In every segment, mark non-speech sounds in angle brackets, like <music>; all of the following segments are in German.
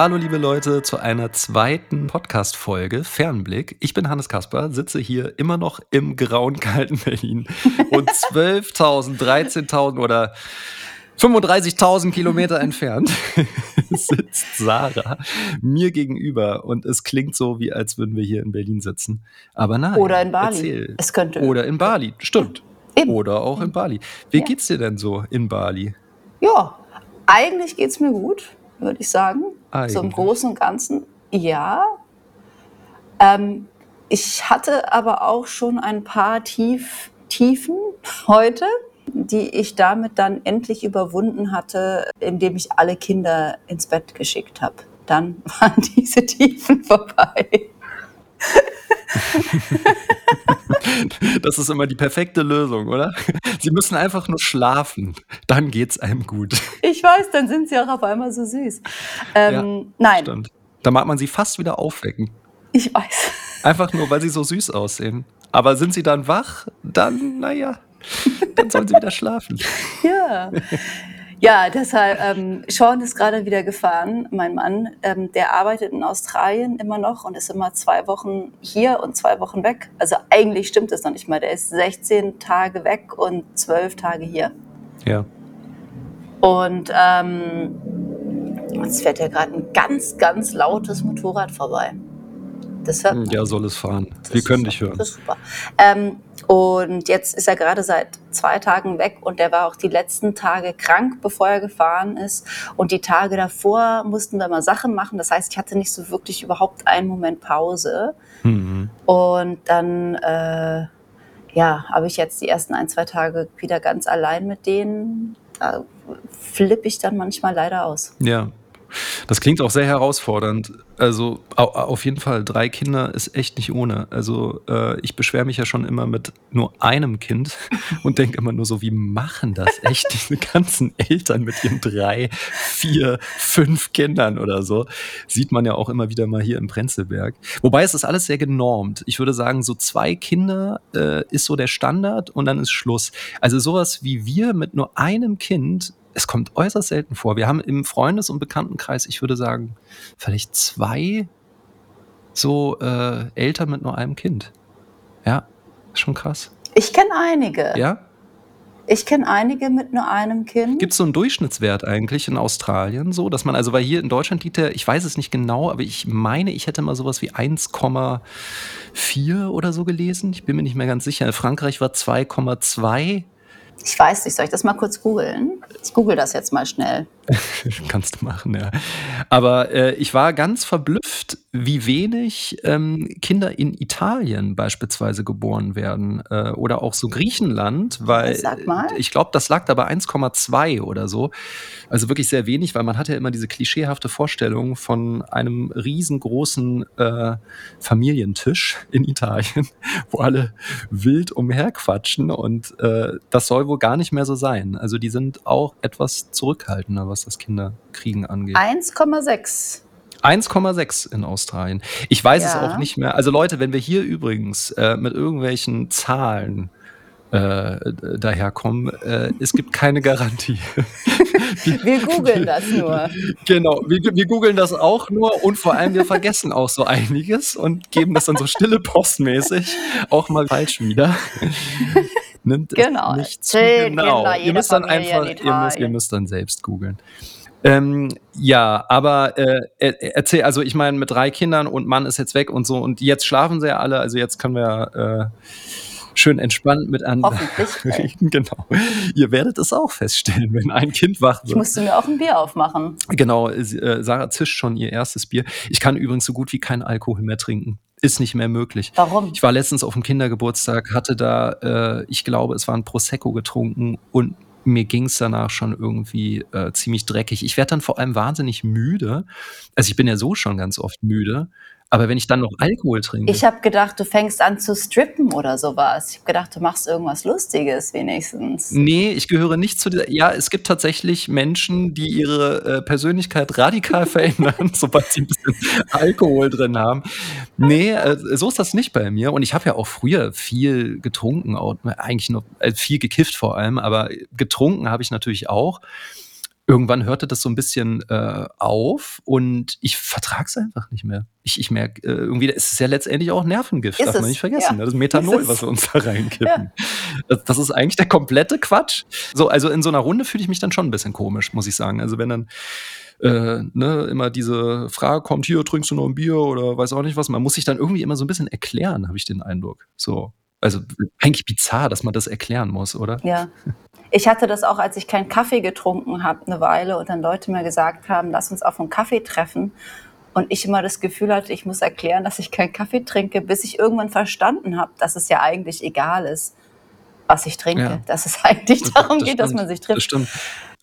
Hallo liebe Leute zu einer zweiten Podcast-Folge Fernblick. Ich bin Hannes Kasper, sitze hier immer noch im grauen, kalten Berlin und <laughs> 12.000, 13.000 oder 35.000 Kilometer entfernt <laughs> sitzt Sarah mir gegenüber und es klingt so, wie als würden wir hier in Berlin sitzen. Aber nein. Oder in Bali. Erzähl. Es könnte. Oder in Bali, stimmt. Eben. Oder auch in Bali. Wie Ja. geht's dir denn so in Bali? Ja, eigentlich geht es mir gut, würde ich sagen. So im Eigentlich. Großen und Ganzen, ja. Ähm, ich hatte aber auch schon ein paar Tief, Tiefen heute, die ich damit dann endlich überwunden hatte, indem ich alle Kinder ins Bett geschickt habe. Dann <laughs> waren diese Tiefen vorbei. Das ist immer die perfekte Lösung, oder? Sie müssen einfach nur schlafen, dann geht's einem gut. Ich weiß, dann sind sie auch auf einmal so süß. Ähm, nein, Stimmt. Da mag man sie fast wieder aufwecken. ich weiß. Einfach nur, weil sie so süß aussehen. Aber sind sie dann wach, dann, naja, dann sollen sie wieder schlafen. Ja. Ja, deshalb, ähm, Sean ist gerade wieder gefahren, mein Mann. Ähm, der arbeitet in Australien immer noch und ist immer zwei Wochen hier und zwei Wochen weg. Also eigentlich stimmt das noch nicht mal. Der ist 16 Tage weg und 12 Tage hier. Ja. Und ähm, jetzt fährt ja gerade ein ganz, ganz lautes Motorrad vorbei. Das hört man. Ja, soll es fahren. Das Wir können super. dich hören. Das ist super. Ähm, und jetzt ist er gerade seit zwei Tagen weg und der war auch die letzten Tage krank, bevor er gefahren ist. Und die Tage davor mussten wir mal Sachen machen. Das heißt, ich hatte nicht so wirklich überhaupt einen Moment Pause. Mhm. Und dann, äh, ja, habe ich jetzt die ersten ein, zwei Tage wieder ganz allein mit denen. Da flippe ich dann manchmal leider aus. Ja. Das klingt auch sehr herausfordernd. Also au auf jeden Fall, drei Kinder ist echt nicht ohne. Also äh, ich beschwere mich ja schon immer mit nur einem Kind <laughs> und denke immer nur so, wie machen das echt <laughs> diese ganzen Eltern mit ihren drei, vier, fünf Kindern oder so? Sieht man ja auch immer wieder mal hier im Prenzlberg. Wobei es ist alles sehr genormt. Ich würde sagen, so zwei Kinder äh, ist so der Standard und dann ist Schluss. Also sowas wie wir mit nur einem Kind es kommt äußerst selten vor. Wir haben im Freundes- und Bekanntenkreis, ich würde sagen, vielleicht zwei so äh, Eltern mit nur einem Kind. Ja, ist schon krass. Ich kenne einige. Ja? Ich kenne einige mit nur einem Kind. Gibt es so einen Durchschnittswert eigentlich in Australien so, dass man, also weil hier in Deutschland liegt der, ich weiß es nicht genau, aber ich meine, ich hätte mal sowas wie 1,4 oder so gelesen. Ich bin mir nicht mehr ganz sicher. In Frankreich war 2,2. Ich weiß nicht, soll ich das mal kurz googeln? Ich google das jetzt mal schnell. <laughs> Kannst du machen, ja. Aber äh, ich war ganz verblüfft, wie wenig ähm, Kinder in Italien beispielsweise geboren werden äh, oder auch so Griechenland, weil ich glaube, das lag da bei 1,2 oder so. Also wirklich sehr wenig, weil man hat ja immer diese klischeehafte Vorstellung von einem riesengroßen äh, Familientisch in Italien, <laughs> wo alle wild umherquatschen und äh, das soll wohl gar nicht mehr so sein. Also die sind auch etwas zurückhaltender, was das Kinderkriegen angeht. 1,6. 1,6 in Australien. Ich weiß es Ja. auch nicht mehr. Also Leute, wenn wir hier übrigens äh, mit irgendwelchen Zahlen äh, daherkommen, äh, es gibt keine Garantie. <laughs> Wir googeln das nur. Genau, wir, wir googeln das auch nur und vor allem wir vergessen auch so einiges und geben das dann so stille postmäßig auch mal falsch wieder. Nimmt es Genau. nicht zu genau. Kinder, Ihr müsst dann Familie in einfach, ihr müsst, ihr müsst dann selbst googeln. Ähm, ja, aber äh, er- erzähl, also ich meine, mit drei Kindern und Mann ist jetzt weg und so und jetzt schlafen sie ja alle, also jetzt können wir äh, schön entspannt miteinander Hoffentlich. <laughs> reden. Genau. Ihr werdet es auch feststellen, wenn ein Kind wach Ich wird. musste mir auch ein Bier aufmachen. Genau, äh, Sarah zischt schon ihr erstes Bier. Ich kann übrigens so gut wie keinen Alkohol mehr trinken. Ist nicht mehr möglich. Warum? Ich war letztens auf dem Kindergeburtstag, hatte da, äh, ich glaube, es war ein Prosecco getrunken und mir ging es danach schon irgendwie äh, ziemlich dreckig. Ich werde dann vor allem wahnsinnig müde. Also ich bin ja so schon ganz oft müde. Aber wenn ich dann noch Alkohol trinke. Ich habe gedacht, du fängst an zu strippen oder sowas. Ich habe gedacht, du machst irgendwas Lustiges wenigstens. Nee, ich gehöre nicht zu dieser. Ja, es gibt tatsächlich Menschen, die ihre äh, Persönlichkeit radikal <laughs> verändern, sobald sie ein bisschen Alkohol drin haben. Nee, äh, so ist das nicht bei mir. Und ich habe ja auch früher viel getrunken, auch, eigentlich nur äh, viel gekifft vor allem, aber getrunken habe ich natürlich auch. Irgendwann hörte das so ein bisschen äh, auf und ich vertrage es einfach nicht mehr. Ich, ich merke, äh, irgendwie, es ist ja letztendlich auch Nervengift, Ist darf man es, nicht vergessen. ja. Das ist Methanol, Ist was wir uns da reinkippen. Das, das ist eigentlich der komplette Quatsch. So, also in so einer Runde fühle ich mich dann schon ein bisschen komisch, muss ich sagen. Also wenn dann äh, ne, immer diese Frage kommt, hier trinkst du noch ein Bier oder weiß auch nicht was, man muss sich dann irgendwie immer so ein bisschen erklären, habe ich den Eindruck. So. Also eigentlich bizarr, dass man das erklären muss, oder? Ja. Ich hatte das auch, als ich keinen Kaffee getrunken habe, eine Weile und dann Leute mir gesagt haben, lass uns auf einen Kaffee treffen. Und ich immer das Gefühl hatte, ich muss erklären, dass ich keinen Kaffee trinke, bis ich irgendwann verstanden habe, dass es ja eigentlich egal ist, was ich trinke. Ja. Dass es <laughs> eigentlich darum Das geht, dass stimmt, man sich Das trifft. stimmt.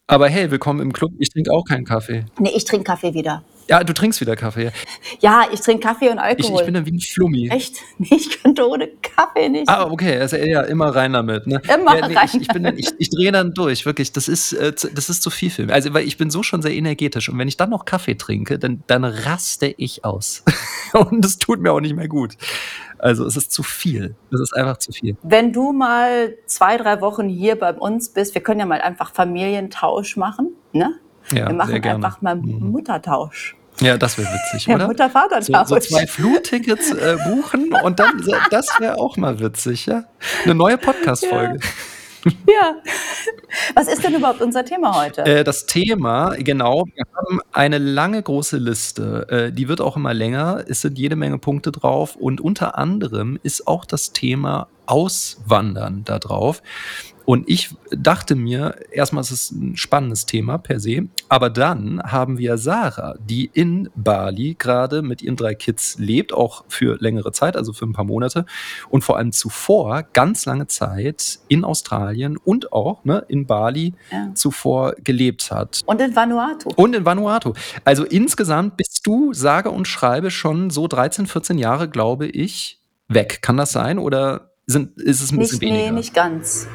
Aber hey, willkommen im Club. Ich trinke auch keinen Kaffee. Nee, ich trinke Kaffee wieder. Ja, du trinkst wieder Kaffee. Ja, ich trinke Kaffee und Ich, Alkohol. ich bin dann wie ein Flummi. Echt? <laughs> Nee, ich könnte ohne Kaffee nicht. Ah, okay, also ja, immer rein damit. Ne? Immer ja, nee, rein ich, ich, bin dann, ich, ich drehe dann durch, wirklich. Das ist, äh, zu- das ist zu viel für mich. Also, weil ich bin so schon sehr energetisch und wenn ich dann noch Kaffee trinke, dann, dann raste ich aus. <laughs> und es tut mir auch nicht mehr gut. Also, es ist zu viel. Es ist einfach zu viel. Wenn du mal zwei, drei Wochen hier bei uns bist, wir können ja mal einfach Familientausch machen. Ne? Ja, wir machen sehr gerne. einfach mal Mhm. Muttertausch. Ja, das wäre witzig, Ja, oder? So, Mutter-Vater-Tausch. so zwei Flugtickets äh, buchen und dann, so, das wäre auch mal witzig, ja? Eine neue Podcast-Folge. Ja. <laughs> Was ist denn überhaupt unser Thema heute? Äh, das Thema, genau, wir haben eine lange große Liste. Äh, die wird auch immer länger. Es sind jede Menge Punkte drauf und unter anderem ist auch das Thema Auswandern da drauf. Und ich dachte mir, erstmal ist es ein spannendes Thema per se, aber dann haben wir Sarah, die in Bali gerade mit ihren drei Kids lebt, auch für längere Zeit, also für ein paar Monate und vor allem zuvor ganz lange Zeit in Australien und auch ne, in Bali Ja. zuvor gelebt hat. Und in Vanuatu. Und in Vanuatu. Also insgesamt bist du, sage und schreibe, schon so 13, 14 Jahre, glaube ich, weg. Kann das sein? Oder sind, ist es ein bisschen Nicht, nee, weniger? nicht ganz.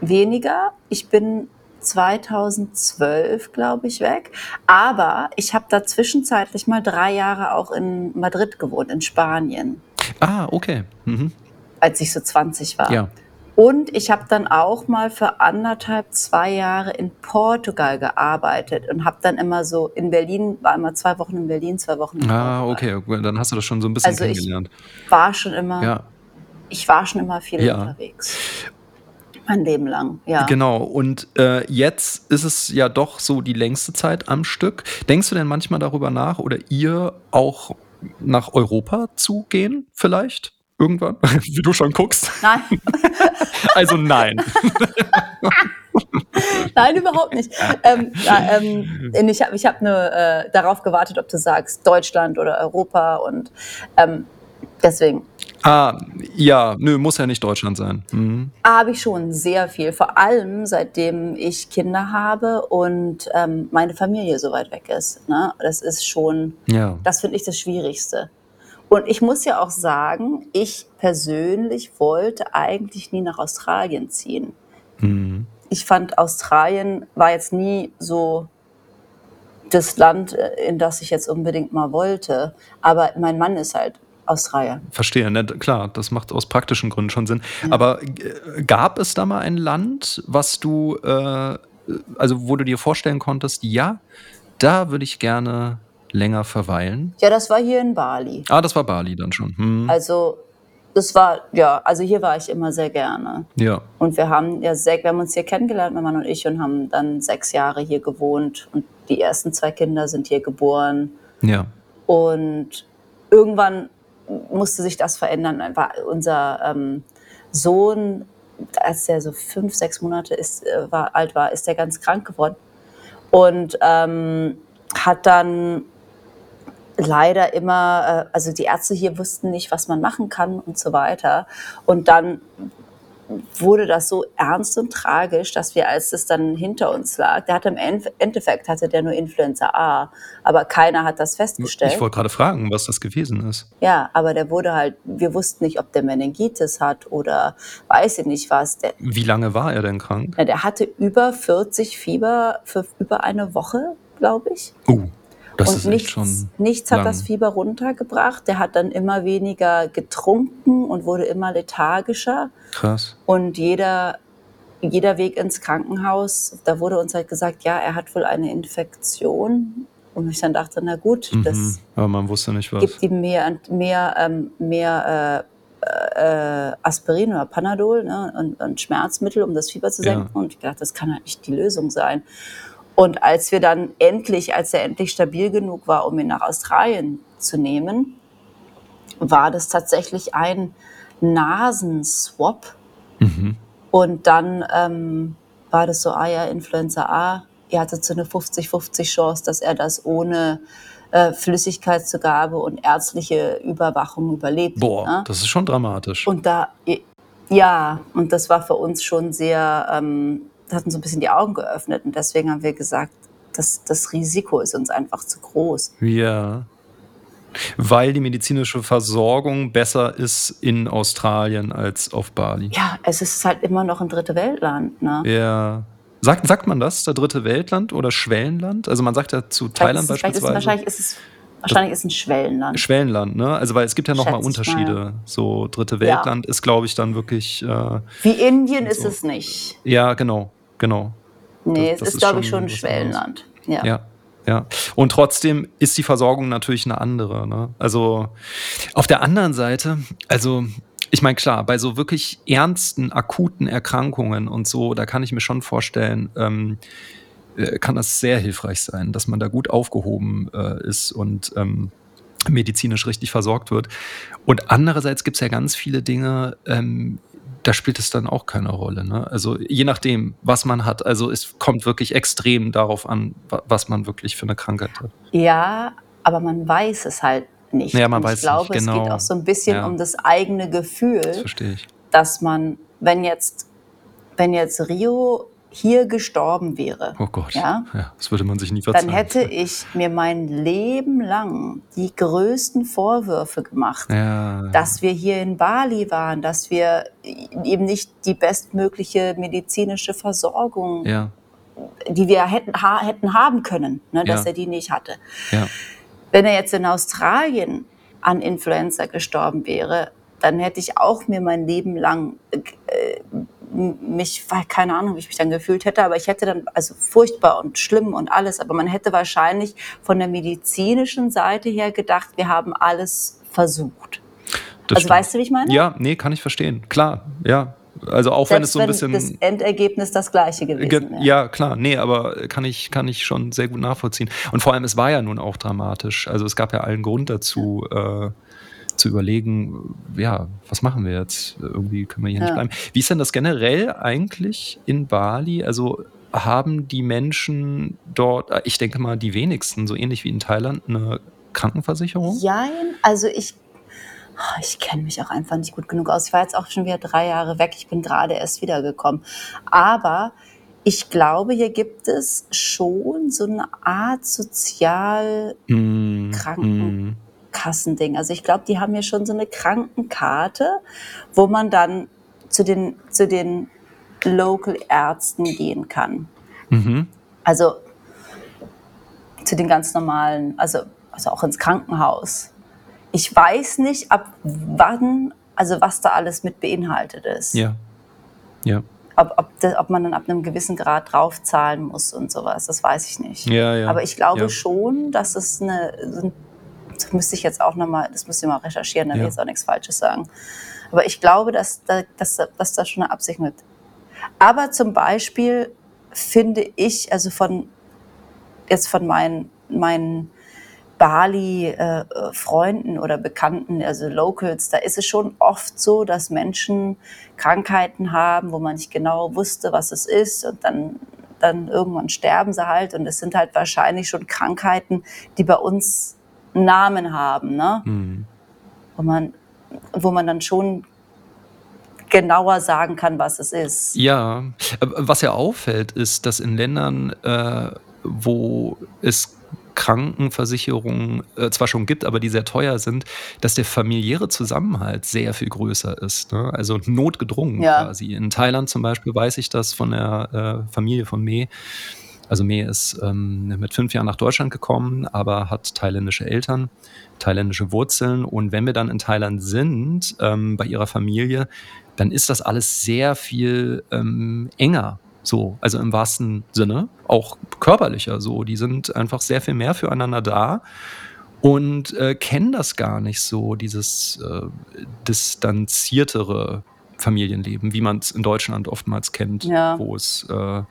Weniger. Ich bin 2012, glaube ich, weg. Aber ich habe da zwischenzeitlich mal drei Jahre auch in Madrid gewohnt, in Spanien, Ah, okay. Mhm. als ich so 20 war. Ja. Und ich habe dann auch mal für anderthalb, zwei Jahre in Portugal gearbeitet und habe dann immer so in Berlin, war immer zwei Wochen in Berlin, zwei Wochen in Ah, Portugal. okay. Dann hast du das schon so ein bisschen Also ich kennengelernt. war schon immer, Ja, ich war schon immer viel Ja. unterwegs. Mein Leben lang, ja. genau. Und äh, jetzt ist es ja doch so die längste Zeit am Stück. Denkst du denn manchmal darüber nach oder ihr auch nach Europa zu gehen, vielleicht? Irgendwann? <laughs> Wie du schon guckst. Nein, <laughs> Also nein. <laughs> nein, überhaupt nicht. Ähm, ja, ähm, ich habe ich hab nur äh, darauf gewartet, ob du sagst Deutschland oder Europa und ähm, deswegen Ah, ja, nö, muss ja nicht Deutschland sein. Mhm. habe ich schon sehr viel, vor allem seitdem ich Kinder habe und ähm, meine Familie so weit weg ist. Ne? Das ist schon, Ja. das finde ich das Schwierigste. Und ich muss ja auch sagen, ich persönlich wollte eigentlich nie nach Australien ziehen. Mhm. Ich fand, Australien war jetzt nie so das Land, äh, in das ich jetzt unbedingt mal wollte. Aber mein Mann ist halt Australier. Verstehe, ne? klar, das macht aus praktischen Gründen schon Sinn. Aber äh, gab es da mal ein Land, was du, äh, also wo du dir vorstellen konntest, ja, da würde ich gerne länger verweilen? Ja, das war hier in Bali. Ah, das war Bali dann schon. Hm. Also das war, ja, also hier war ich immer sehr gerne. Ja, Und wir haben ja sehr, wir haben uns hier kennengelernt, mein Mann und ich, und haben dann sechs Jahre hier gewohnt. Und die ersten zwei Kinder sind hier geboren. ja. Und irgendwann musste sich das verändern. War unser ähm, Sohn, als der so fünf, sechs Monate ist, äh, war, alt war, ist der ganz krank geworden. Und ähm, hat dann leider immer, äh, also die Ärzte hier wussten nicht, was man machen kann und so weiter. Und dann wurde das so ernst und tragisch, dass wir, als es dann hinter uns lag, der hatte im Endeffekt hatte der nur Influenza A, aber keiner hat das festgestellt. Ich wollte gerade fragen, was das gewesen ist. Ja, aber der wurde halt, wir wussten nicht, ob der Meningitis hat oder weiß ich nicht was. Der, Wie lange war er denn krank? na, der hatte über 40 Fieber für über eine Woche, glaube ich. Uh, das und ist nichts, schon. nichts hat lang. das Fieber runtergebracht. Der hat dann immer weniger getrunken und wurde immer lethargischer. Krass. Und jeder jeder Weg ins Krankenhaus, da wurde uns halt gesagt, ja, er hat wohl eine Infektion. Und ich dann dachte, na gut, Mhm. das Aber man wusste nicht was. gibt ihm mehr, mehr, ähm, mehr äh, äh, Aspirin oder Panadol ne, und, und Schmerzmittel, um das Fieber zu Ja. senken. Und ich dachte, das kann halt nicht die Lösung sein. Und als wir dann endlich, als er endlich stabil genug war, um ihn nach Australien zu nehmen, war das tatsächlich ein Nasenswap. Mhm. Und dann ähm, war das so, ah ja, Influenza A, ihr hattet so eine 50-50 Chance, dass er das ohne äh, Flüssigkeitszugabe und ärztliche Überwachung überlebt. Boah, ne? das ist schon dramatisch. Und da, ja, und das war für uns schon sehr, ähm, das hat uns so ein bisschen die Augen geöffnet. Und deswegen haben wir gesagt, das, das Risiko ist uns einfach zu groß. Ja. Weil die medizinische Versorgung besser ist in Australien als auf Bali. Ja, es ist halt immer noch ein dritte Weltland. Ne? Ja. Sagt, sagt man das, der dritte Weltland oder Schwellenland? Also man sagt ja zu Vielleicht Thailand ist es, vielleicht ist, beispielsweise. wahrscheinlich ist es wahrscheinlich ist es ein Schwellenland. Schwellenland, ne? Also weil es gibt ja nochmal ich mal, Unterschiede. So dritte Weltland ist, glaube ich, dann wirklich. Äh, Wie Indien ist so. es nicht. ja, genau, genau. Nee, Das- das es ist, ist glaube ich, schon ein Schwellenland. Ja. Ja, ja. Und trotzdem ist die Versorgung natürlich eine andere. Ne? Also auf der anderen Seite, also ich meine, klar, bei so wirklich ernsten, akuten Erkrankungen und so, da kann ich mir schon vorstellen, ähm, äh, kann das sehr hilfreich sein, dass man da gut aufgehoben äh, ist und ähm, medizinisch richtig versorgt wird. Und andererseits gibt es ja ganz viele Dinge, ähm, da spielt es dann auch keine Rolle. Ne? Also je nachdem, was man hat. Also es kommt wirklich extrem darauf an, wa- was man wirklich für eine Krankheit hat. Ja, aber man weiß es halt nicht. Ja, man Und weiß ich glaube, nicht, es genau. geht auch so ein bisschen Ja. um das eigene Das Gefühl, verstehe ich. dass man, wenn jetzt, wenn jetzt Rio hier gestorben wäre, Oh Gott. Ja? das würde man sich nie verzeihen. dann hätte ich mir mein Leben lang die größten Vorwürfe gemacht. ja, dass wir hier in Bali waren, dass wir eben nicht die bestmögliche medizinische Versorgung, ja, die wir hätten, ha hätten haben können, ne, dass Ja. er die nicht hatte. ja, Wenn er jetzt in Australien an Influenza gestorben wäre, dann hätte ich auch mir mein Leben lang äh, mich, keine Ahnung, wie ich mich dann gefühlt hätte, aber ich hätte dann, also furchtbar und schlimm und alles, aber man hätte wahrscheinlich von der medizinischen Seite her gedacht, wir haben alles versucht. das also stimmt. weißt du, wie ich meine? Ja, nee, kann ich verstehen. Klar, ja. Also auch wenn es Selbst so ein wenn das bisschen. Endergebnis das gleiche gewesen Ge- wäre. Ja, klar, nee, aber kann ich, kann ich schon sehr gut nachvollziehen. Und vor allem, es war ja nun auch dramatisch. Also es gab ja allen Grund dazu, äh, zu überlegen, ja, was machen wir jetzt? Irgendwie können wir hier nicht Ja. bleiben. Wie ist denn das generell eigentlich in Bali? Also haben die Menschen dort, äh, ich denke mal, die wenigsten, so ähnlich wie in Thailand, eine Krankenversicherung? Jein, also ich, oh, ich kenne mich auch einfach nicht gut genug aus. Ich war jetzt auch schon wieder drei Jahre weg. Ich bin gerade erst wiedergekommen. Aber ich glaube, hier gibt es schon so eine Art sozial Mm, Kranken- mm, Kassending. Also ich glaube, die haben hier schon so eine Krankenkarte, wo man dann zu den, zu den Local-Ärzten gehen kann. mhm. Also zu den ganz normalen, also, also auch ins Krankenhaus. Ich weiß nicht, ab wann, also was da alles mit beinhaltet ist. Ja. Ja. Ob, ob, das, ob man dann ab einem gewissen Grad draufzahlen muss und sowas, das weiß ich nicht. Ja, ja. Aber ich glaube ja. schon, dass es eine, ein- das müsste ich jetzt auch nochmal, das müsste ich mal recherchieren, dann will Ja. ich jetzt auch nichts Falsches sagen. Aber ich glaube, dass da, dass, da- dass da schon eine Absicht mit. Aber zum Beispiel finde ich, also von jetzt von meinen, meinen Bali-Freunden oder Bekannten, also Locals, da ist es schon oft so, dass Menschen Krankheiten haben, wo man nicht genau wusste, was es ist und dann, dann irgendwann sterben sie halt und es sind halt wahrscheinlich schon Krankheiten, die bei uns einen Namen haben, ne? Mhm. wo, man, wo man dann schon genauer sagen kann, was es ist. Ja, was ja auffällt, ist, dass in Ländern, äh, wo es Krankenversicherungen äh, zwar schon gibt, aber die sehr teuer sind, dass der familiäre Zusammenhalt sehr viel größer ist. Ne? Also notgedrungen Ja. quasi. In Thailand zum Beispiel weiß ich das von der äh, Familie von Me, Also May ist ähm, mit fünf Jahren nach Deutschland gekommen, aber hat thailändische Eltern, thailändische Wurzeln. Und wenn wir dann in Thailand sind, ähm, bei ihrer Familie, dann ist das alles sehr viel ähm, enger. So, also im wahrsten Sinne, auch körperlicher so. Die sind einfach sehr viel mehr füreinander da und äh, kennen das gar nicht so, dieses äh, distanziertere Familienleben, wie man es in Deutschland oftmals kennt, Ja. wo es äh,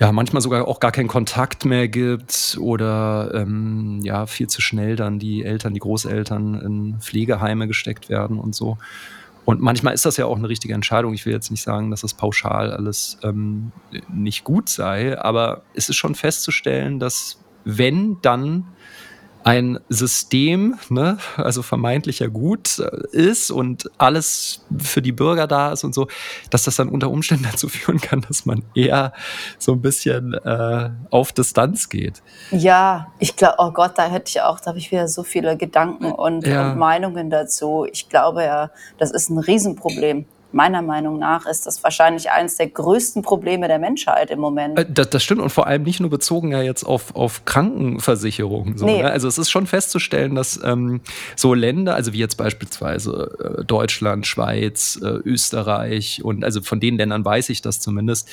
ja manchmal sogar auch gar keinen Kontakt mehr gibt oder ähm, ja viel zu schnell dann die Eltern, die Großeltern in Pflegeheime gesteckt werden und so. Und manchmal ist das ja auch eine richtige Entscheidung. Ich will jetzt nicht sagen, dass das pauschal alles ähm, nicht gut sei, aber es ist schon festzustellen, dass wenn dann ein System, ne, also vermeintlicher Gut äh, ist und alles für die Bürger da ist und so, dass das dann unter Umständen <laughs> dazu führen kann, dass man eher so ein bisschen äh, auf Distanz geht. Ja, ich glaube, oh Gott, da hätte ich auch, da habe ich wieder so viele Gedanken und, Ja. und Meinungen dazu. Ich glaube ja, das ist ein Riesenproblem. Meiner Meinung nach ist das wahrscheinlich eines der größten Probleme der Menschheit im Moment. Äh, Das, das stimmt und vor allem nicht nur bezogen ja jetzt auf, auf Krankenversicherungen. So, Nee. ne? Also es ist schon festzustellen, dass ähm, so Länder, also wie jetzt beispielsweise äh, Deutschland, Schweiz, äh, Österreich und also von den Ländern weiß ich das zumindest,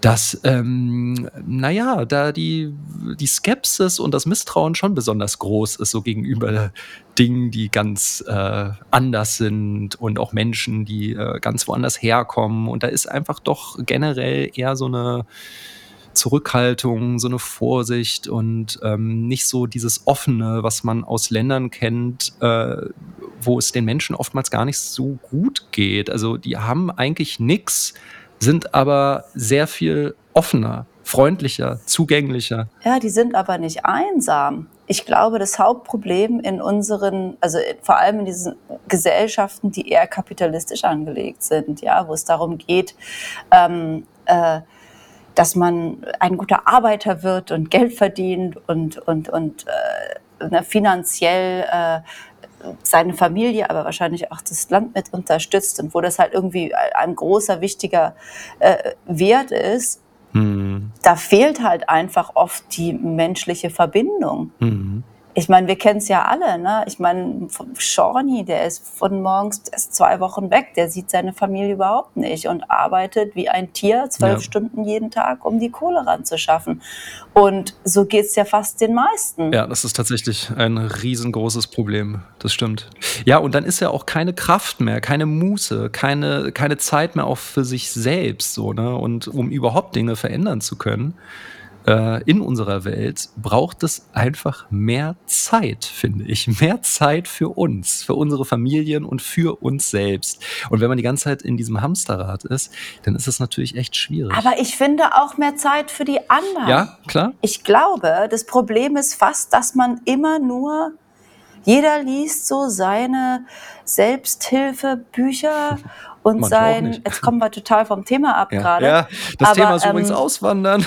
dass, ähm, naja, da die, die Skepsis und das Misstrauen schon besonders groß ist, so gegenüber Dingen, die ganz äh, anders sind und auch Menschen, die äh, ganz woanders herkommen. Und da ist einfach doch generell eher so eine Zurückhaltung, so eine Vorsicht und ähm, nicht so dieses Offene, was man aus Ländern kennt, äh, wo es den Menschen oftmals gar nicht so gut geht. Also die haben eigentlich nichts, sind aber sehr viel offener, freundlicher, zugänglicher. Ja, die sind aber nicht einsam. Ich glaube, das Hauptproblem in unseren, also vor allem in diesen Gesellschaften, die eher kapitalistisch angelegt sind, ja, wo es darum geht, ähm, äh, dass man ein guter Arbeiter wird und Geld verdient und, und, und äh, ne, finanziell äh, seine Familie, aber wahrscheinlich auch das Land mit unterstützt und wo das halt irgendwie ein großer, wichtiger äh, Wert ist, Hm. da fehlt halt einfach oft die menschliche Verbindung. Hm. Ich meine, wir kennen es ja alle, ne? Ich meine, Shawnee, der ist von morgens, der ist zwei Wochen weg, der sieht seine Familie überhaupt nicht und arbeitet wie ein Tier zwölf Ja. Stunden jeden Tag, um die Kohle ranzuschaffen. Und so geht's ja fast den meisten. Ja, das ist tatsächlich ein riesengroßes Problem. Das stimmt. Ja, und dann ist ja auch keine Kraft mehr, keine Muße, keine, keine Zeit mehr auch für sich selbst, so, ne? Und um überhaupt Dinge verändern zu können äh, in unserer Welt, braucht es einfach mehr Zeit, finde ich. Mehr Zeit für uns, für unsere Familien und für uns selbst. Und wenn man die ganze Zeit in diesem Hamsterrad ist, dann ist es natürlich echt schwierig. Aber ich finde auch mehr Zeit für die anderen. ja, klar. Ich glaube, das Problem ist fast, dass man immer nur, jeder liest so seine Selbsthilfebücher <laughs> und Manche sein, jetzt kommen wir total vom Thema ab Ja, gerade. ja das Aber, Thema ist übrigens ähm, Auswandern.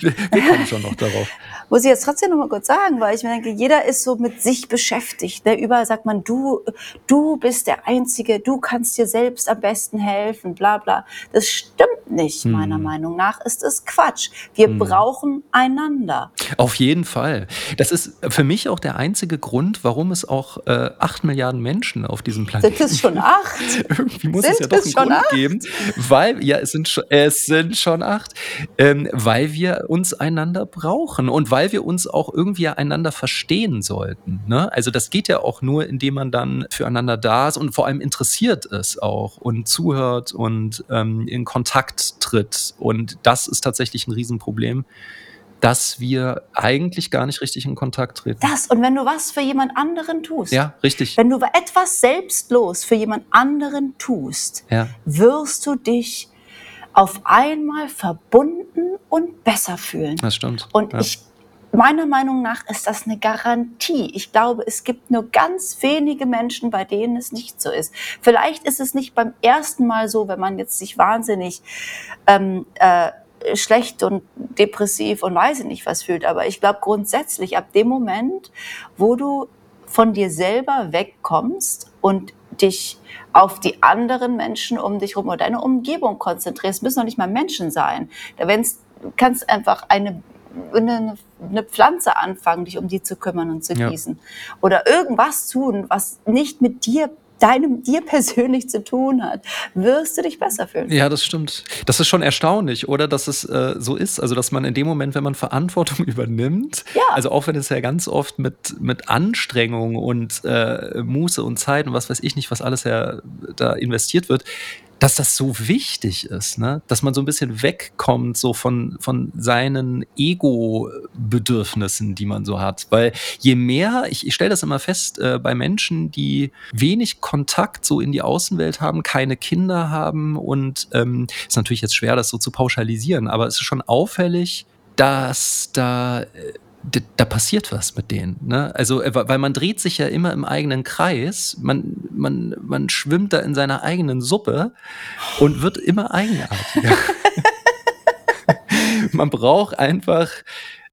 wir, <laughs> wir kommen schon noch darauf. Muss ich jetzt trotzdem noch mal kurz sagen, weil ich mir denke, jeder ist so mit sich beschäftigt. Ne? Überall sagt man, du, du bist der Einzige, du kannst dir selbst am besten helfen, bla bla. Das stimmt nicht, Hm. meiner Meinung nach ist es Quatsch. Wir brauchen einander. Auf jeden Fall. Das ist für mich auch der einzige Grund, warum es auch äh, 8 Milliarden Menschen auf diesem Planeten Sind es schon acht? <laughs> Irgendwie muss Sind es ja doch einen Grund acht? geben, weil, ja, es sind schon, es sind schon acht, ähm, weil wir uns einander brauchen und weil wir uns auch irgendwie einander verstehen sollten. Ne? Also das geht ja auch nur, indem man dann füreinander da ist und vor allem interessiert ist auch und zuhört und ähm, in Kontakt tritt. Und das ist tatsächlich ein Riesenproblem, dass wir eigentlich gar nicht richtig in Kontakt treten. Das, und wenn du was für jemand anderen tust, Ja, richtig. wenn du etwas selbstlos für jemand anderen tust, Ja. wirst du dich auf einmal verbunden und besser fühlen. Das stimmt. Und ja. ich, meiner Meinung nach ist das eine Garantie. Ich glaube, es gibt nur ganz wenige Menschen, bei denen es nicht so ist. Vielleicht ist es nicht beim ersten Mal so, wenn man jetzt sich wahnsinnig ähm, äh, schlecht und depressiv und weiß ich nicht was fühlt. Aber ich glaube grundsätzlich ab dem Moment, wo du von dir selber wegkommst und dich auf die anderen Menschen um dich herum oder deine Umgebung konzentrierst, müssen noch nicht mal Menschen sein. Da wenn's, kannst einfach eine, eine, eine Pflanze anfangen, dich um die zu kümmern und zu Ja. gießen. Oder irgendwas tun, was nicht mit dir deinem dir <laughs> persönlich zu tun hat, wirst du dich besser fühlen. Ja, das stimmt. Das ist schon erstaunlich, oder? Dass es äh, so ist. Also, dass man in dem Moment, wenn man Verantwortung <laughs> übernimmt, Ja. also auch wenn es ja ganz oft mit, mit Anstrengung und äh, Muße und Zeit und was weiß ich nicht, was alles ja da investiert wird, dass das so wichtig ist, ne? dass man so ein bisschen wegkommt so von, von seinen Ego-Bedürfnissen, die man so hat. Weil je mehr, ich, ich stelle das immer fest, äh, bei Menschen, die wenig Kontakt so in die Außenwelt haben, keine Kinder haben und ähm, ist natürlich jetzt schwer, das so zu pauschalisieren, aber es ist schon auffällig, dass da, äh, da passiert was mit denen. Ne? Also, äh, weil man dreht sich ja immer im eigenen Kreis, man, man, man schwimmt da in seiner eigenen Suppe und wird immer eigenartiger. <laughs> man braucht einfach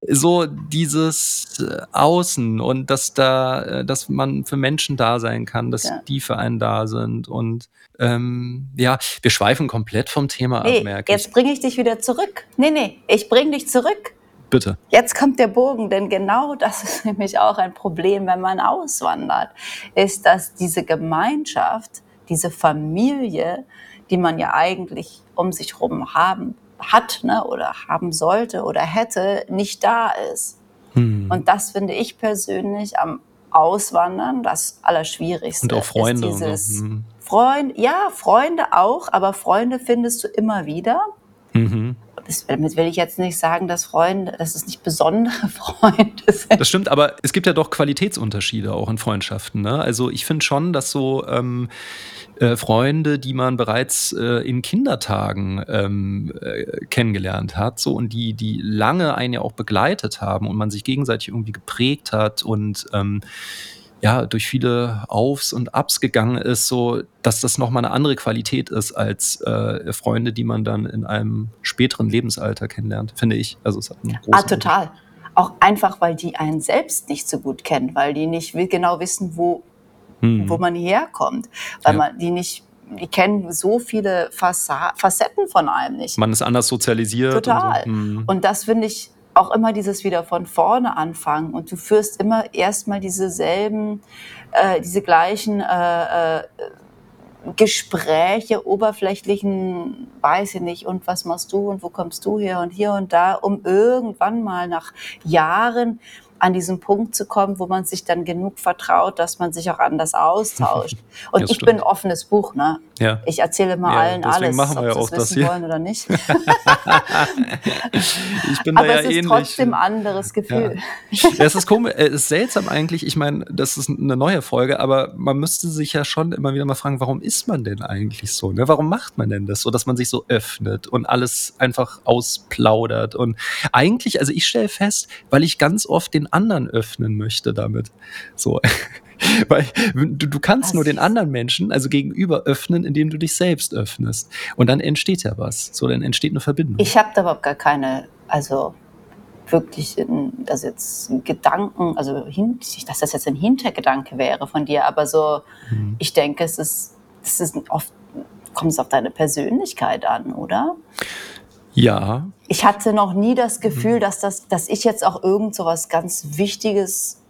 so dieses äh, Außen und dass da, äh, dass man für Menschen da sein kann, dass Ja. die für einen da sind und ähm, ja, wir schweifen komplett vom Thema ab, Nee, merke jetzt bringe ich dich wieder zurück. Nee, nee, ich bringe dich zurück. Bitte. Jetzt kommt der Bogen, denn genau das ist <laughs> nämlich auch ein Problem, wenn man auswandert, ist, dass diese Gemeinschaft, diese Familie, die man ja eigentlich um sich herum haben hat ne, oder haben sollte oder hätte, nicht da ist. Hm. Und das finde ich persönlich am Auswandern das Allerschwierigste. Und auch Freunde. Ist dieses Hm. Freund, ja, Freunde auch, aber Freunde findest du immer wieder. Mhm. Das, damit will ich jetzt nicht sagen, dass Freunde, dass es nicht besondere <laughs> Freunde sind. Das stimmt, aber es gibt ja doch Qualitätsunterschiede auch in Freundschaften. Ne? Also ich finde schon, dass so ähm, äh, Freunde, die man bereits äh, in Kindertagen ähm, äh, kennengelernt hat, so und die, die lange einen ja auch begleitet haben und man sich gegenseitig irgendwie geprägt hat und ähm, ja, durch viele Aufs und Abs gegangen ist, so dass das nochmal eine andere Qualität ist als äh, Freunde, die man dann in einem späteren Lebensalter kennenlernt, finde ich. Also es hat einen großen Ah, total. Auch einfach, weil die einen selbst nicht so gut kennen, weil die nicht genau wissen, wo, Hm. wo man herkommt. Weil Ja. man die nicht, die kennen so viele Facetten von einem nicht. Man ist anders sozialisiert. Total. Und, so. Hm. Und das finde ich auch immer dieses wieder von vorne anfangen. Und du führst immer erstmal diese selben, äh, diese gleichen äh, äh, Gespräche, oberflächlichen, weiß ich nicht, und was machst du und wo kommst du her und hier und da, um irgendwann mal nach Jahren an diesen Punkt zu kommen, wo man sich dann genug vertraut, dass man sich auch anders austauscht. <laughs> Und Das ich stimmt. bin ein offenes Buch, ne? Ja. Ich erzähle mal Ja, allen alles, machen wir ob ja sie auch es das wissen hier. wollen oder nicht. <laughs> Ich bin da Aber ja es ist ähnlich. trotzdem ein anderes Gefühl. Ja, es ist komisch, es ist seltsam eigentlich. Ich meine, das ist eine neue Folge, aber man müsste sich ja schon immer wieder mal fragen, warum ist man denn eigentlich so? Ne? Warum macht man denn das so, dass man sich so öffnet und alles einfach ausplaudert? Und eigentlich, also ich stelle fest, weil ich ganz oft den anderen öffnen möchte damit. So. <laughs> Weil du, du kannst Was? nur den anderen Menschen, also gegenüber, öffnen, indem du dich selbst öffnest. Und dann entsteht ja was. So, dann entsteht eine Verbindung. Ich habe da überhaupt gar keine, also wirklich, das jetzt Gedanken, also hin, dass das jetzt ein Hintergedanke wäre von dir, aber so, Mhm. ich denke, es ist, es ist oft, kommt es auf deine Persönlichkeit an, oder? Ja, Ich hatte noch nie das Mhm. Gefühl, dass, das, dass ich jetzt auch irgend so was ganz Wichtiges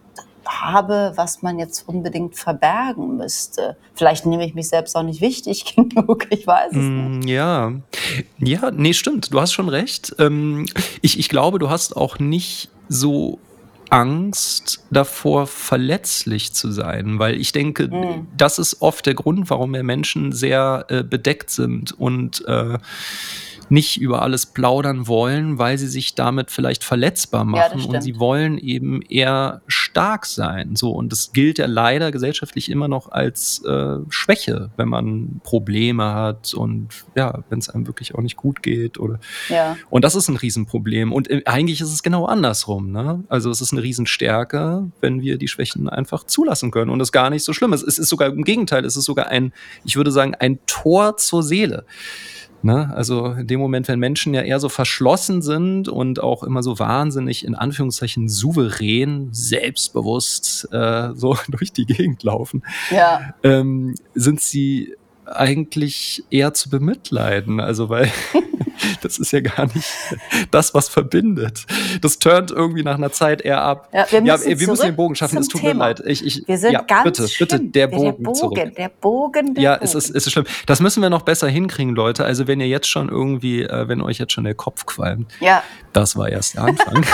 habe, was man jetzt unbedingt verbergen müsste. Vielleicht nehme ich mich selbst auch nicht wichtig <laughs> genug, ich weiß es nicht. Mm, Ja, ja, nee, stimmt. Du hast schon recht. Ähm, ich, ich glaube, du hast auch nicht so Angst davor, verletzlich zu sein, weil ich denke, Mm. das ist oft der Grund, warum wir Menschen sehr äh, bedeckt sind und äh, nicht über alles plaudern wollen, weil sie sich damit vielleicht verletzbar Ja, das machen und stimmt. sie wollen eben eher stark sein. So und das gilt ja leider gesellschaftlich immer noch als äh, Schwäche, wenn man Probleme hat und ja, wenn es einem wirklich auch nicht gut geht oder Ja. und das ist ein Riesenproblem. Und äh, eigentlich ist es genau andersrum. Ne? Also es ist eine Riesenstärke, wenn wir die Schwächen einfach zulassen können und es gar nicht so schlimm ist. Es ist sogar im Gegenteil, es ist sogar ein, ich würde sagen, ein Tor zur Seele. Ne? Also in dem Moment, wenn Menschen ja eher so verschlossen sind und auch immer so wahnsinnig in Anführungszeichen souverän, selbstbewusst äh, so <laughs> durch die Gegend laufen, Ja. ähm, sind sie eigentlich eher zu bemitleiden. Also weil <laughs> Das ist ja gar nicht das, was verbindet. Das turnt irgendwie nach einer Zeit eher ab. Ja, wir müssen, ja, wir müssen den Bogen schaffen, es tut Thema. mir leid. Ich, ich, wir sind ja, ganz bitte, schlimm. bitte, der Bogen, der Bogen zurück. Der Bogen, der ja, Bogen. es ist, es ist schlimm. Das müssen wir noch besser hinkriegen, Leute. Also wenn ihr jetzt schon irgendwie, äh, wenn euch jetzt schon der Kopf qualmt, ja. das war erst der Anfang.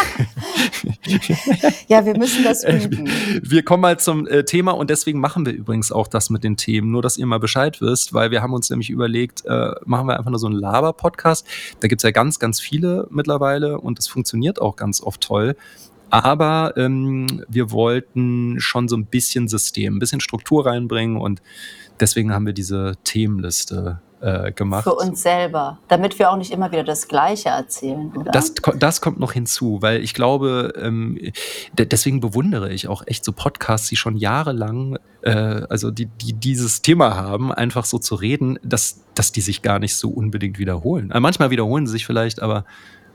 <laughs> ja, wir müssen das üben. Wir kommen mal zum äh, Thema und deswegen machen wir übrigens auch das mit den Themen, nur dass ihr mal Bescheid wisst, weil wir haben uns nämlich überlegt, äh, machen wir einfach nur so einen Laber-Podcast. Da gibt's ja ganz, ganz viele mittlerweile und das funktioniert auch ganz oft toll. Aber ähm, wir wollten schon so ein bisschen System, ein bisschen Struktur reinbringen und deswegen haben wir diese Themenliste äh, gemacht. Für uns selber, damit wir auch nicht immer wieder das Gleiche erzählen, oder? Das, das kommt noch hinzu, weil ich glaube, ähm, de- deswegen bewundere ich auch echt so Podcasts, die schon jahrelang, äh, also die, die dieses Thema haben, einfach so zu reden, dass, dass die sich gar nicht so unbedingt wiederholen. Äh, manchmal wiederholen sie sich vielleicht, aber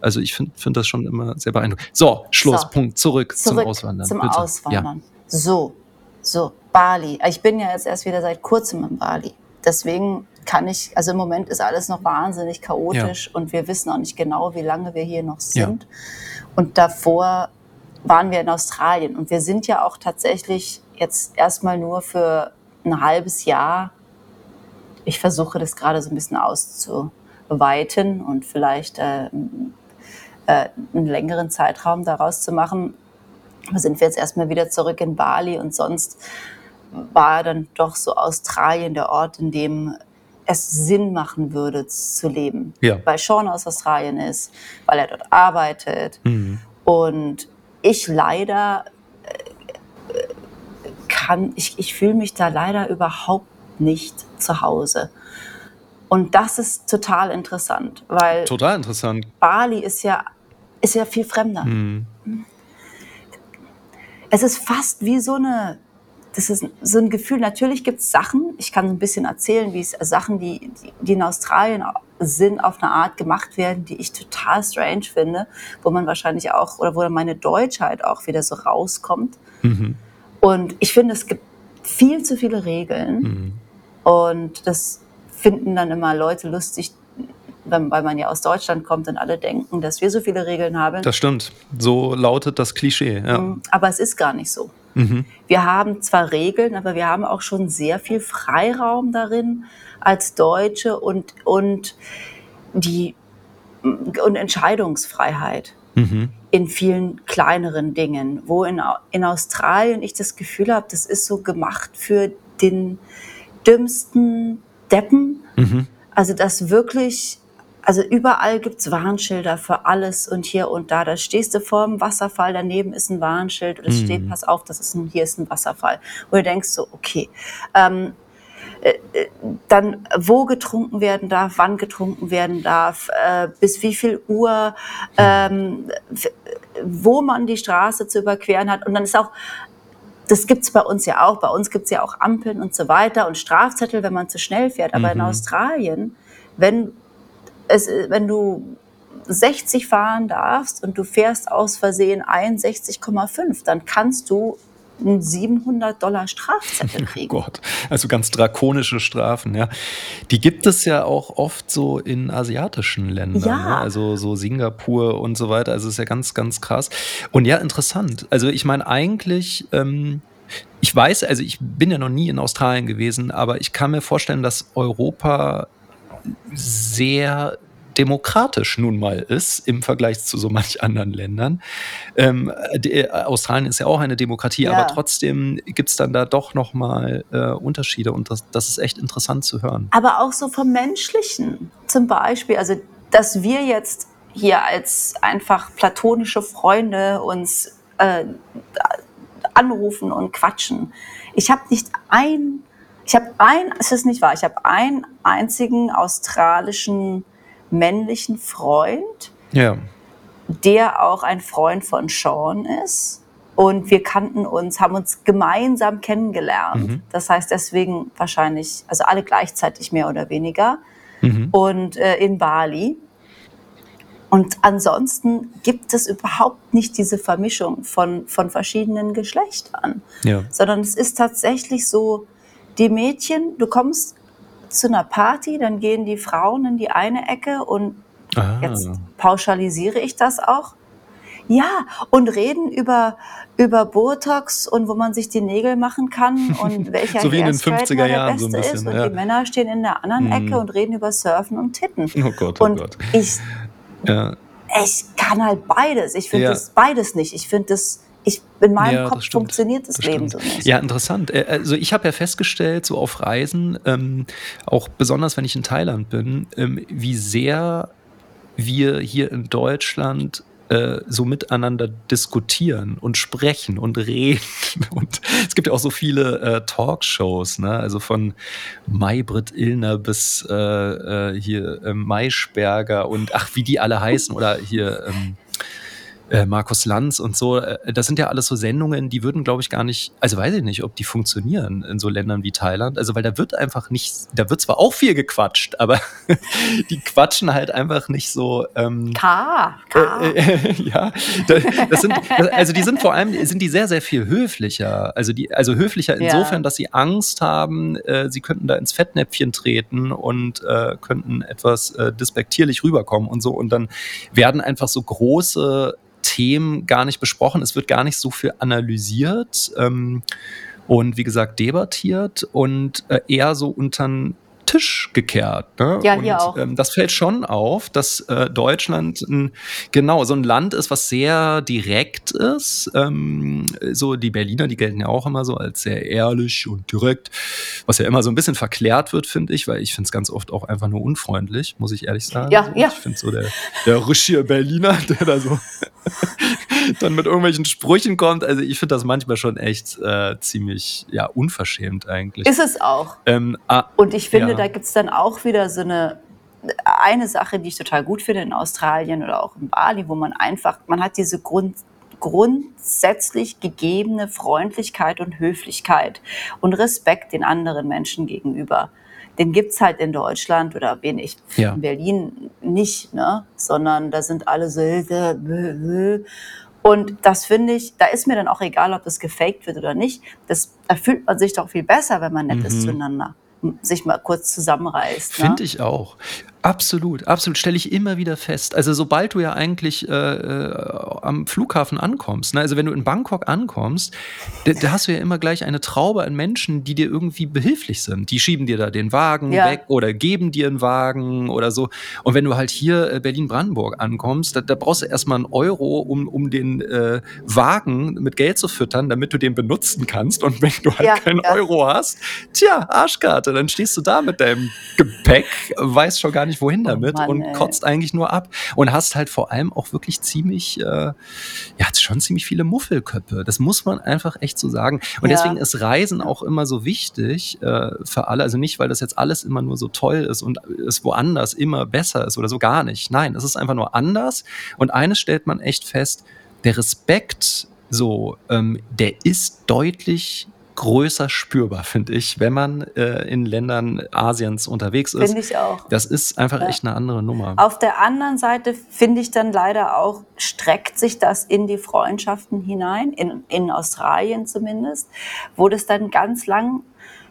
also ich finde find das schon immer sehr beeindruckend. So, Schluss, So. Punkt, zurück, Zurück zum Auswandern. Zum bitte. Auswandern. So, so, Bali. Ich bin ja jetzt erst wieder seit kurzem in Bali. Deswegen kann ich, also im Moment ist alles noch wahnsinnig chaotisch und wir wissen auch nicht genau, wie lange wir hier noch Ja. sind. Und davor waren wir in Australien und wir sind ja auch tatsächlich jetzt erstmal nur für ein halbes Jahr. Ich versuche das gerade so ein bisschen auszuweiten und vielleicht äh, äh, einen längeren Zeitraum daraus zu machen. Da sind wir jetzt erstmal wieder zurück in Bali und sonst war dann doch so Australien der Ort, in dem es Sinn machen würde zu leben. Ja. Weil Sean aus Australien ist, weil er dort arbeitet Mhm. und ich leider kann, ich, ich fühle mich da leider überhaupt nicht zu Hause. Und das ist total interessant, weil Total interessant. Bali ist ja, ist ja viel fremder. Mhm. Es ist fast wie so eine, das ist so ein Gefühl, natürlich gibt es Sachen, ich kann ein bisschen erzählen, wie es Sachen, die, die- in Australien sind, auf eine Art gemacht werden, die ich total strange finde, wo man wahrscheinlich auch, oder wo meine Deutschheit auch wieder so rauskommt. Mhm. Und ich finde, es gibt viel zu viele Regeln. Mhm. Und das finden dann immer Leute lustig, wenn, weil man ja aus Deutschland kommt und alle denken, dass wir so viele Regeln haben. Das stimmt. So lautet das Klischee. Ja. Aber es ist gar nicht so. Mhm. Wir haben zwar Regeln, aber wir haben auch schon sehr viel Freiraum darin als Deutsche und, und, die, und Entscheidungsfreiheit Mhm. in vielen kleineren Dingen, wo in, in Australien ich das Gefühl habe, das ist so gemacht für den dümmsten Deppen. Mhm. Also das wirklich, also überall gibt's Warnschilder für alles und hier und da. Da stehst du vor dem Wasserfall, daneben ist ein Warnschild und es Mhm. steht, pass auf, das ist ein, hier ist ein Wasserfall. Und du denkst so, okay. Ähm, äh, äh, dann wo getrunken werden darf, wann getrunken werden darf, äh, bis wie viel Uhr, ähm, wo man die Straße zu überqueren hat. Und dann ist auch, das gibt's bei uns ja auch, bei uns gibt's ja auch Ampeln und so weiter und Strafzettel, wenn man zu schnell fährt. Aber in Mhm. Australien, wenn, es, wenn du 60 fahren darfst und du fährst aus Versehen 61,5, dann kannst du einen 700 Dollar Strafzettel <laughs> Oh kriegen. Gott, also ganz drakonische Strafen, ja. Die gibt es ja auch oft so in asiatischen Ländern, Ja. ne? also so Singapur und so weiter. Also ist ja ganz, ganz krass. Und ja, interessant. Also ich meine eigentlich, ähm, ich weiß, also ich bin ja noch nie in Australien gewesen, aber ich kann mir vorstellen, dass Europa sehr demokratisch nun mal ist im Vergleich zu so manch anderen Ländern. Ähm, die, äh, Australien ist ja auch eine Demokratie, Ja. aber trotzdem gibt es dann da doch nochmal äh, Unterschiede und das, das ist echt interessant zu hören. aber auch so vom Menschlichen. Zum Beispiel, also dass wir jetzt hier als einfach platonische Freunde uns äh, anrufen und quatschen. Ich habe nicht ein, ich habe ein, es ist nicht wahr, ich habe einen einzigen australischen männlichen Freund, Ja. der auch ein Freund von Sean ist. Und wir kannten uns, haben uns gemeinsam kennengelernt. Mhm. Das heißt deswegen wahrscheinlich, also alle gleichzeitig mehr oder weniger. Mhm. Und äh, in Bali. Und ansonsten gibt es überhaupt nicht diese Vermischung von, von verschiedenen Geschlechtern, Ja. sondern es ist tatsächlich so, die Mädchen, du kommst zu einer Party, dann gehen die Frauen in die eine Ecke und Jetzt Ah. pauschalisiere ich das auch. Ja, und reden über, über Botox und wo man sich die Nägel machen kann <laughs> und welcher So wie in den Hairstraightener 50er der Jahren so ein beste bisschen, ist. Und ja. die Männer stehen in der anderen Ecke Mhm. und reden über Surfen und Titten. Oh Gott, oh Und Gott. ich, Ja, ich kann halt beides. Ich finde Ja. das beides nicht. Ich finde das, in meinem Ja, Kopf stimmt. funktioniert das, das Leben stimmt. so nicht. Ja, interessant. Äh, Also ich habe ja festgestellt, so auf Reisen, ähm, auch besonders wenn ich in Thailand bin, ähm, wie sehr wir hier in Deutschland äh, so miteinander diskutieren und sprechen und reden. <laughs> Und es gibt ja auch so viele äh, Talkshows, ne? also von Maybrit Illner bis äh, äh, hier Maischberger und ach, wie die alle heißen oder hier ähm, äh, Markus Lanz und so. Äh, das sind ja alles so Sendungen, die würden, glaube ich, gar nicht, also weiß ich nicht, ob die funktionieren in so Ländern wie Thailand. Also, weil da wird einfach nicht, da wird zwar auch viel gequatscht, aber <laughs> die quatschen halt einfach nicht so. Ähm, K, K. äh, äh, <laughs> ja, da- das sind, also die sind vor allem, sind die sehr, sehr viel höflicher. Also die, also höflicher Ja. insofern, dass sie Angst haben, äh, sie könnten da ins Fettnäpfchen treten und äh, könnten etwas äh, despektierlich rüberkommen und so. Und dann werden einfach so große Themen gar nicht besprochen. Es wird gar nicht so viel analysiert. Ähm, und wie gesagt debattiert und äh, eher so unter Tisch gekehrt. Ne? Ja, und, hier auch. Ähm, das fällt schon auf, dass äh, Deutschland ein, genau so ein Land ist, was sehr direkt ist. Ähm, so die Berliner, die gelten ja auch immer so als sehr ehrlich und direkt, was ja immer so ein bisschen verklärt wird, finde ich, weil ich finde es ganz oft auch einfach nur unfreundlich, muss ich ehrlich sagen. Ja, so. ja. Ich finde so der, der richtige Berliner, <laughs> der da so <laughs> dann mit irgendwelchen Sprüchen kommt. Also ich finde das manchmal schon echt äh, ziemlich ja unverschämt eigentlich. Ist es auch. ähm, ah, Und ich finde, Ja. Da gibt es dann auch wieder so eine, eine Sache, die ich total gut finde in Australien oder auch in Bali, wo man einfach, man hat diese Grund, grundsätzlich gegebene Freundlichkeit und Höflichkeit und Respekt den anderen Menschen gegenüber. Den gibt es halt in Deutschland oder wenig Ja. in Berlin nicht, ne? sondern da sind alle so. äh, äh, äh. Und das finde ich, da ist mir dann auch egal, ob das gefaked wird oder nicht. Das, da fühlt man sich doch viel besser, wenn man nett ist Mhm. zueinander. Sich mal kurz zusammenreißt. Ne? Finde ich auch. Absolut, absolut. Stelle ich immer wieder fest. Also sobald du ja eigentlich äh, äh, am Flughafen ankommst, ne? also wenn du in Bangkok ankommst, da, da hast du ja immer gleich eine Traube an Menschen, die dir irgendwie behilflich sind. Die schieben dir da den Wagen Ja. weg oder geben dir einen Wagen oder so. Und wenn du halt hier äh, Berlin-Brandenburg ankommst, da, da brauchst du erstmal einen Euro, um, um den äh, Wagen mit Geld zu füttern, damit du den benutzen kannst. Und wenn du halt Ja, keinen ja. Euro hast, tja, Arschkarte, dann stehst du da mit deinem Gepäck, weißt schon gar nicht wohin Oh damit Mann, und ey. kotzt eigentlich nur ab und hast halt vor allem auch wirklich ziemlich, äh, ja, schon ziemlich viele Muffelköpfe. Das muss man einfach echt so sagen. Und Ja. deswegen ist Reisen auch immer so wichtig äh, für alle. Also nicht, weil das jetzt alles immer nur so toll ist und es woanders immer besser ist oder so gar nicht. Nein, es ist einfach nur anders. Und eines stellt man echt fest, der Respekt so, ähm, der ist deutlich größer spürbar, finde ich, wenn man äh, in Ländern Asiens unterwegs ist. Finde ich auch. Das ist einfach Ja. echt eine andere Nummer. Auf der anderen Seite finde ich dann leider auch, streckt sich das in die Freundschaften hinein, in, in Australien zumindest, wo das dann ganz lang,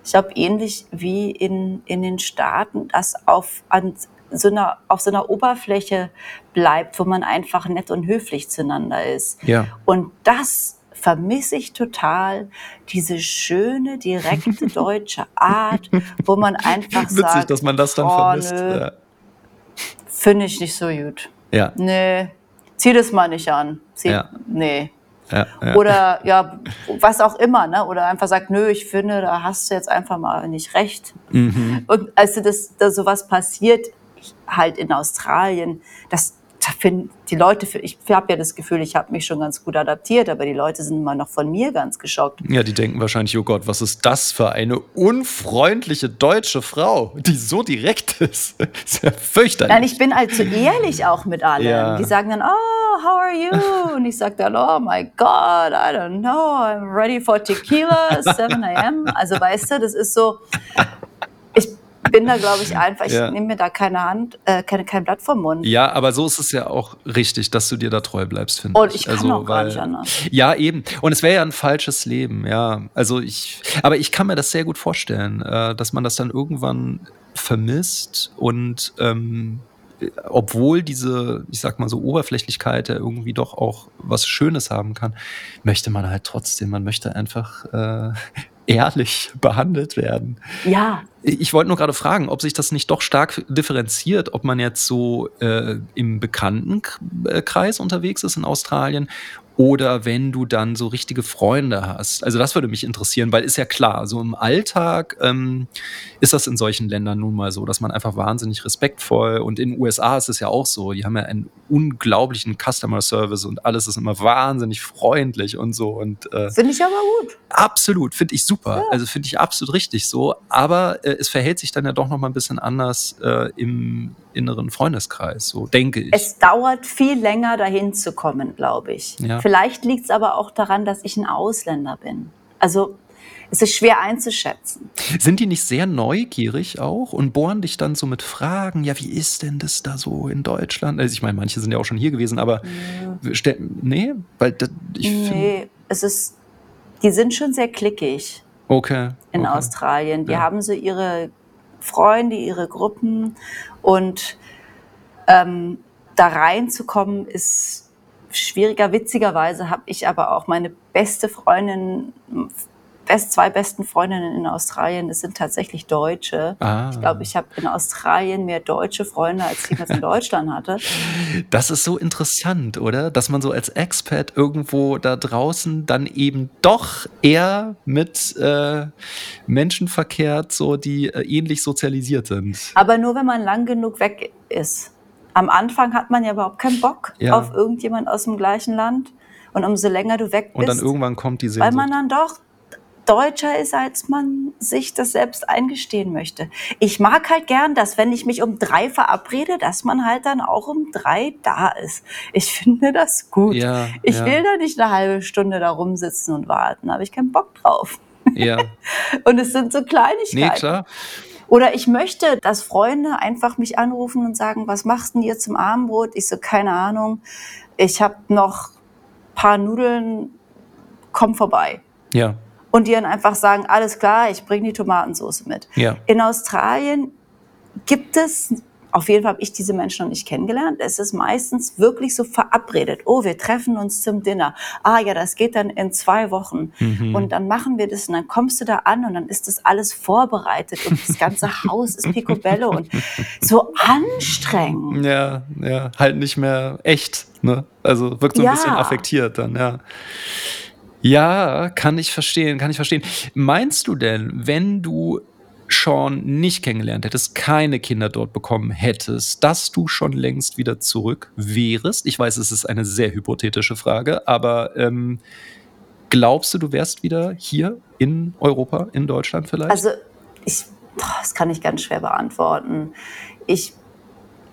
ich glaube, ähnlich wie in, in den Staaten, das auf, an so einer, auf so einer Oberfläche bleibt, wo man einfach nett und höflich zueinander ist. Ja. Und das vermisse ich total, diese schöne, direkte <laughs> deutsche Art, wo man einfach Witzig, sagt, dass man das dann oh, vermisst. Ja. Finde ich nicht so gut. Ja. Nee, zieh das mal nicht an. Zieh, Ja. Nee. Ja, ja. Oder ja, was auch immer, ne? Oder einfach sagt, nö, ich finde, da hast du jetzt einfach mal nicht recht. Mhm. Und als das, da sowas passiert, halt in Australien, das die Leute, ich habe ja das Gefühl, ich habe mich schon ganz gut adaptiert, aber die Leute sind immer noch von mir ganz geschockt. Ja, die denken wahrscheinlich, oh Gott, was ist das für eine unfreundliche deutsche Frau, die so direkt ist. <laughs> ist ja fürchterlich. Nein, ich bin so ehrlich auch mit allen. Ja. Die sagen dann, oh, how are you? Und ich sage dann, oh my God, I don't know, I'm ready for tequila, <laughs> 7 a.m. Also weißt du, das ist so, bin da, glaube ich, einfach, ich Ja. nehme mir da keine Hand, äh, keine, kein Blatt vom Mund. Ja, aber so ist es ja auch richtig, dass du dir da treu bleibst, finde Und ich kann auch gar nicht anders. Ja, eben. Und es wäre ja ein falsches Leben, ja. Also ich, aber ich kann mir das sehr gut vorstellen, äh, dass man das dann irgendwann vermisst und ähm, obwohl diese, ich sag mal so, Oberflächlichkeit ja irgendwie doch auch was Schönes haben kann, möchte man halt trotzdem, man möchte einfach äh, <laughs> ehrlich behandelt werden. Ja. Ich wollte nur gerade fragen, ob sich das nicht doch stark differenziert, ob man jetzt so äh, im Bekanntenkreis unterwegs ist in Australien oder wenn du dann so richtige Freunde hast. Also das würde mich interessieren, weil ist ja klar, so im Alltag ähm, ist das in solchen Ländern nun mal so, dass man einfach wahnsinnig respektvoll und in den USA ist es ja auch so, die haben ja einen unglaublichen Customer Service und alles ist immer wahnsinnig freundlich und so. Und äh, finde ich aber gut. Absolut, finde ich super. Ja. Also finde ich absolut richtig so. Aber äh, es verhält sich dann ja doch noch mal ein bisschen anders äh, im inneren Freundeskreis, so denke ich. Es dauert viel länger, dahin zu kommen, glaube ich. Ja. Vielleicht liegt es aber auch daran, dass ich ein Ausländer bin. Also es ist schwer einzuschätzen. Sind die nicht sehr neugierig auch und bohren dich dann so mit Fragen? Ja, wie ist denn das da so in Deutschland? Also ich meine, manche sind ja auch schon hier gewesen, aber ja. nee, weil das, ich nee, es ist, die sind schon sehr klickig. Okay. In okay. Australien. Die ja. haben so ihre Freunde, ihre Gruppen und ähm, da reinzukommen ist schwieriger. Witzigerweise habe ich aber auch meine beste Freundin best, zwei besten Freundinnen in Australien, das sind tatsächlich Deutsche. Ah. Ich glaube, ich habe in Australien mehr deutsche Freunde, als ich das in Deutschland hatte. <laughs> Das ist so interessant, oder? Dass man so als Expat irgendwo da draußen dann eben doch eher mit äh, Menschen verkehrt, so die äh, ähnlich sozialisiert sind. Aber nur, wenn man lang genug weg ist. Am Anfang hat man ja überhaupt keinen Bock ja. auf irgendjemand aus dem gleichen Land. Und umso länger du weg bist. Und dann irgendwann kommt die Sehnsucht. Weil man dann doch deutscher ist, als man sich das selbst eingestehen möchte. Ich mag halt gern, dass wenn ich mich um drei verabrede, dass man halt dann auch um drei da ist. Ich <laughs> finde das gut. Ja, ich ja. will da nicht eine halbe Stunde da rumsitzen und warten. Da habe ich keinen Bock drauf. Ja. <laughs> und es sind so Kleinigkeiten. Nee, klar. Oder ich möchte, dass Freunde einfach mich anrufen und sagen, was machst denn ihr zum Abendbrot? Ich so, keine Ahnung. Ich habe noch paar Nudeln, komm vorbei. Ja und die dann einfach sagen, alles klar, ich bringe die Tomatensauce mit. Ja. In Australien gibt es, auf jeden Fall habe ich diese Menschen noch nicht kennengelernt, es ist meistens wirklich so verabredet, oh, wir treffen uns zum Dinner. Ah ja, das geht dann in zwei Wochen. Mhm. Und dann machen wir das und dann kommst du da an und dann ist das alles vorbereitet und das ganze <laughs> Haus ist picobello und so anstrengend. Ja, ja, halt nicht mehr echt, ne? Also wirkt so ein ja. bisschen affektiert dann, ja. Ja, kann ich verstehen, kann ich verstehen. Meinst du denn, wenn du Sean nicht kennengelernt hättest, keine Kinder dort bekommen hättest, dass du schon längst wieder zurück wärst? Ich weiß, es ist eine sehr hypothetische Frage, aber ähm, glaubst du, du wärst wieder hier in Europa, in Deutschland vielleicht? Also, ich, das kann ich ganz schwer beantworten. Ich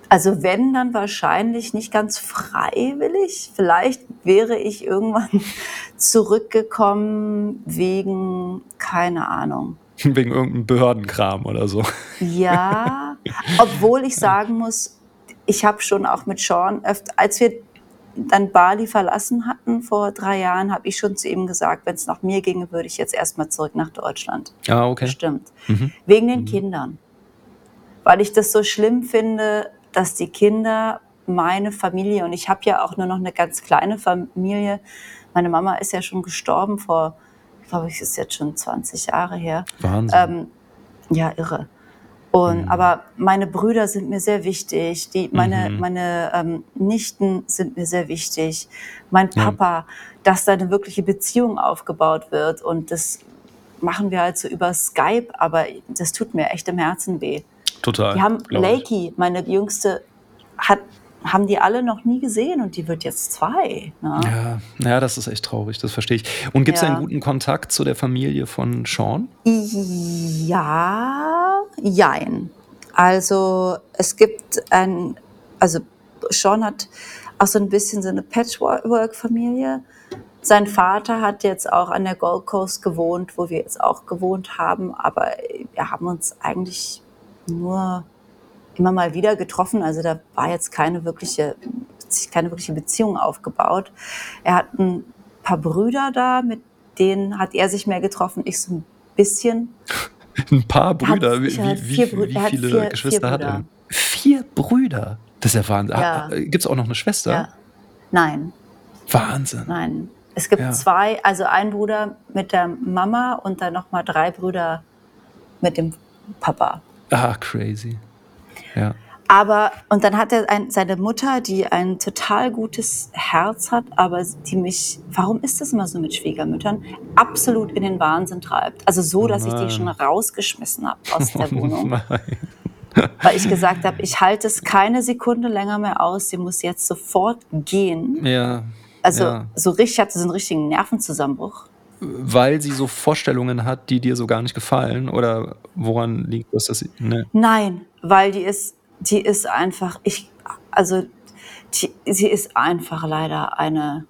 also wenn, dann wahrscheinlich nicht ganz freiwillig. Vielleicht wäre ich irgendwann <laughs> zurückgekommen wegen, keine Ahnung. <laughs> Wegen irgendeinem Behördenkram oder so. Ja, <laughs> obwohl ich sagen muss, ich habe schon auch mit Sean, öfter, als wir dann Bali verlassen hatten vor drei Jahren, habe ich schon zu ihm gesagt, wenn es nach mir ginge, würde ich jetzt erstmal zurück nach Deutschland. Ah, okay. Stimmt. Mhm. Wegen den mhm. Kindern. Weil ich das so schlimm finde, dass die Kinder meine Familie, und ich habe ja auch nur noch eine ganz kleine Familie, meine Mama ist ja schon gestorben vor, ich glaube, es ist jetzt schon 20 Jahre her. Wahnsinn. Ähm, ja, irre. Und, mhm. Aber meine Brüder sind mir sehr wichtig, die, meine, mhm. meine ähm, Nichten sind mir sehr wichtig, mein Papa, ja. dass da eine wirkliche Beziehung aufgebaut wird. Und das machen wir halt so über Skype, aber das tut mir echt im Herzen weh. Total. Die haben Lakey, meine Jüngste, hat haben die alle noch nie gesehen und die wird jetzt zwei. Ne? Ja, ja, das ist echt traurig, das verstehe ich. Und gibt es ja. einen guten Kontakt zu der Familie von Sean? Ja, jein. Also es gibt ein, also Sean hat auch so ein bisschen so eine Patchwork-Familie. Sein Vater hat jetzt auch an der Gold Coast gewohnt, wo wir jetzt auch gewohnt haben, aber wir haben uns eigentlich nur immer mal wieder getroffen. Also da war jetzt keine wirkliche, keine wirkliche Beziehung aufgebaut. Er hat ein paar Brüder da, mit denen hat er sich mehr getroffen, ich so ein bisschen. <laughs> ein paar Brüder? Wie, wie, wie, wie viele vier, Geschwister vier hat er? Vier Brüder? Das ist ja Wahnsinn. Ja. Gibt es auch noch eine Schwester? Ja. Nein, Wahnsinn. nein. Es gibt Ja. zwei, also ein Bruder mit der Mama und dann nochmal drei Brüder mit dem Papa. Ah, crazy. Ja. Aber, und dann hat er ein, seine Mutter, die ein total gutes Herz hat, aber die mich, warum ist das immer so mit Schwiegermüttern, absolut in den Wahnsinn treibt. Also so, dass ich die schon rausgeschmissen habe aus der <laughs> Oh Wohnung. nein. Weil ich gesagt habe, ich halte es keine Sekunde länger mehr aus, sie muss jetzt sofort gehen. Ja. Also ja. so richtig, ich hatte so einen richtigen Nervenzusammenbruch. Weil sie so Vorstellungen hat, die dir so gar nicht gefallen? Oder woran liegt das? Dass sie, ne? Nein, weil die ist, die ist einfach, ich, also die, sie ist einfach leider eine,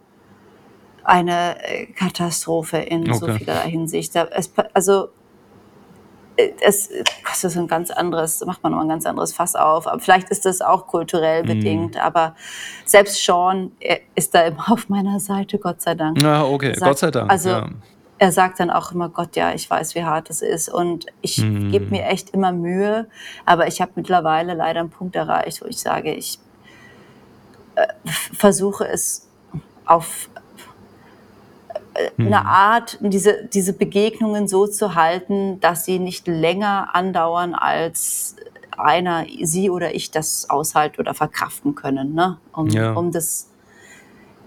eine äh, Katastrophe in so Okay. vielerlei Hinsicht. Da, es, also es das ist ein ganz anderes, macht man noch ein ganz anderes Fass auf. Aber vielleicht ist das auch kulturell Mhm. bedingt, aber selbst Sean ist da immer <laughs> auf meiner Seite, Gott sei Dank. Ah, okay, sagt- Gott sei Dank. also- ja. er sagt dann auch immer, Gott, ja, ich weiß, wie hart es ist. Und ich Hm. gebe mir echt immer Mühe. Aber ich habe mittlerweile leider einen Punkt erreicht, wo ich sage, ich äh, versuche es auf äh, Hm. eine Art, diese, diese Begegnungen so zu halten, dass sie nicht länger andauern, als einer, sie oder ich das aushalten oder verkraften können, ne? um, Ja. um das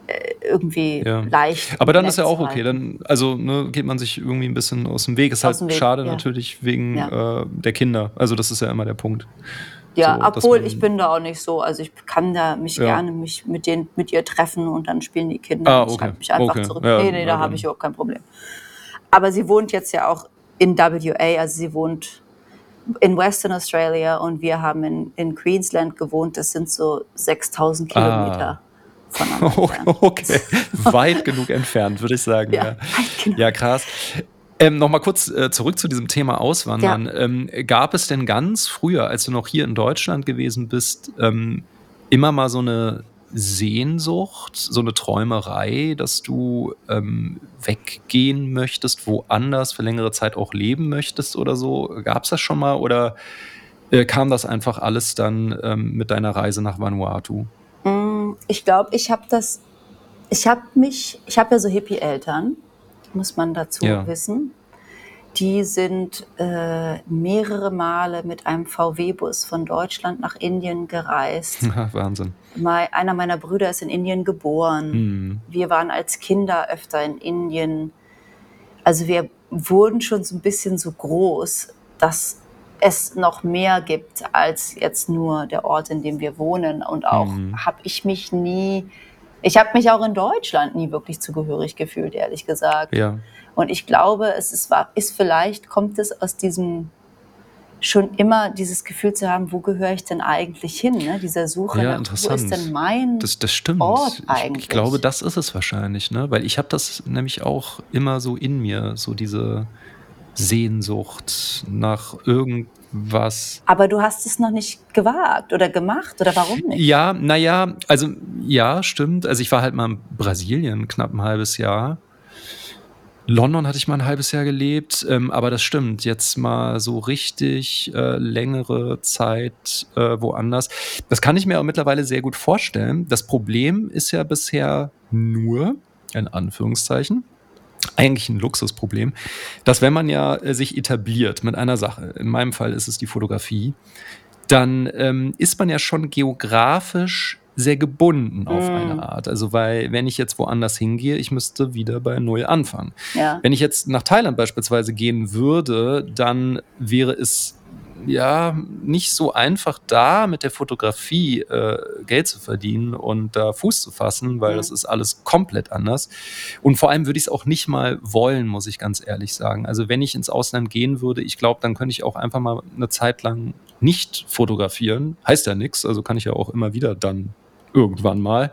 äh, irgendwie Ja. leicht. Aber dann ist ja auch okay. Dann, also ne, geht man sich irgendwie ein bisschen aus dem Weg. Ist Aus halt Weg, schade ja. natürlich wegen Ja. äh, der Kinder. Also das ist ja immer der Punkt. Ja, So, obwohl ich bin da auch nicht so. Also ich kann da mich Ja. gerne mich mit, den, mit ihr treffen und dann spielen die Kinder. Ah, und ich okay. halte mich einfach Okay. zurück. Ja, nee, nee, ja, da habe ich überhaupt kein Problem. Aber sie wohnt jetzt ja auch in WA, also sie wohnt in Western Australia und wir haben in, in Queensland gewohnt. Das sind so 6000 Ah. Kilometer <laughs> entfernt. Okay, weit genug entfernt, würde ich sagen. Ja, Ja, ja krass. Ähm, Nochmal kurz äh, zurück zu diesem Thema Auswandern. Ähm, gab es denn ganz früher, als du noch hier in Deutschland gewesen bist, ähm, immer mal so eine Sehnsucht, so eine Träumerei, dass du ähm, weggehen möchtest, woanders für längere Zeit auch leben möchtest oder so? Gab es das schon mal oder äh, kam das einfach alles dann ähm, mit deiner Reise nach Vanuatu? Mm, Ich glaube, ich habe das, ich habe mich, ich habe ja so Hippie-Eltern, muss man dazu Ja. wissen. Die sind äh, mehrere Male mit einem VW-Bus von Deutschland nach Indien gereist. <laughs> Wahnsinn. Mei- Einer meiner Brüder ist in Indien geboren. Hm. Wir waren als Kinder öfter in Indien. Also wir wurden schon so ein bisschen so groß, dass es noch mehr gibt als jetzt nur der Ort, in dem wir wohnen. Und auch Mhm. habe ich mich nie, ich habe mich auch in Deutschland nie wirklich zugehörig gefühlt, ehrlich gesagt. Ja. Und ich glaube, es ist, ist vielleicht, kommt es aus diesem schon immer dieses Gefühl zu haben, wo gehöre ich denn eigentlich hin? Ne? Dieser Suche Ja, nach, wo ist denn mein Das, das stimmt. Ort Ich, ich eigentlich? glaube, das ist es wahrscheinlich, ne? Weil ich habe das nämlich auch immer so in mir, so diese Sehnsucht nach irgendwas. Aber du hast es noch nicht gewagt oder gemacht oder warum nicht? Ja, naja, also ja, stimmt. Also ich war halt mal in Brasilien knapp ein halbes Jahr. London hatte ich mal ein halbes Jahr gelebt, ähm, aber das stimmt. Jetzt mal so richtig äh, längere Zeit äh, woanders. Das kann ich mir auch mittlerweile sehr gut vorstellen. Das Problem ist ja bisher nur, in Anführungszeichen, eigentlich ein Luxusproblem, dass wenn man ja äh, sich etabliert mit einer Sache, in meinem Fall ist es die Fotografie, dann ähm, ist man ja schon geografisch sehr gebunden auf Mm. eine Art. Also weil, wenn ich jetzt woanders hingehe, ich müsste wieder bei Null anfangen. Ja. Wenn ich jetzt nach Thailand beispielsweise gehen würde, dann wäre es ja nicht so einfach da mit der Fotografie äh, Geld zu verdienen und da Fuß zu fassen, weil Mhm. das ist alles komplett anders. Und vor allem würde ich es auch nicht mal wollen, muss ich ganz ehrlich sagen. Also wenn ich ins Ausland gehen würde, ich glaube, dann könnte ich auch einfach mal eine Zeit lang nicht fotografieren. Heißt ja nichts, also kann ich ja auch immer wieder dann irgendwann mal.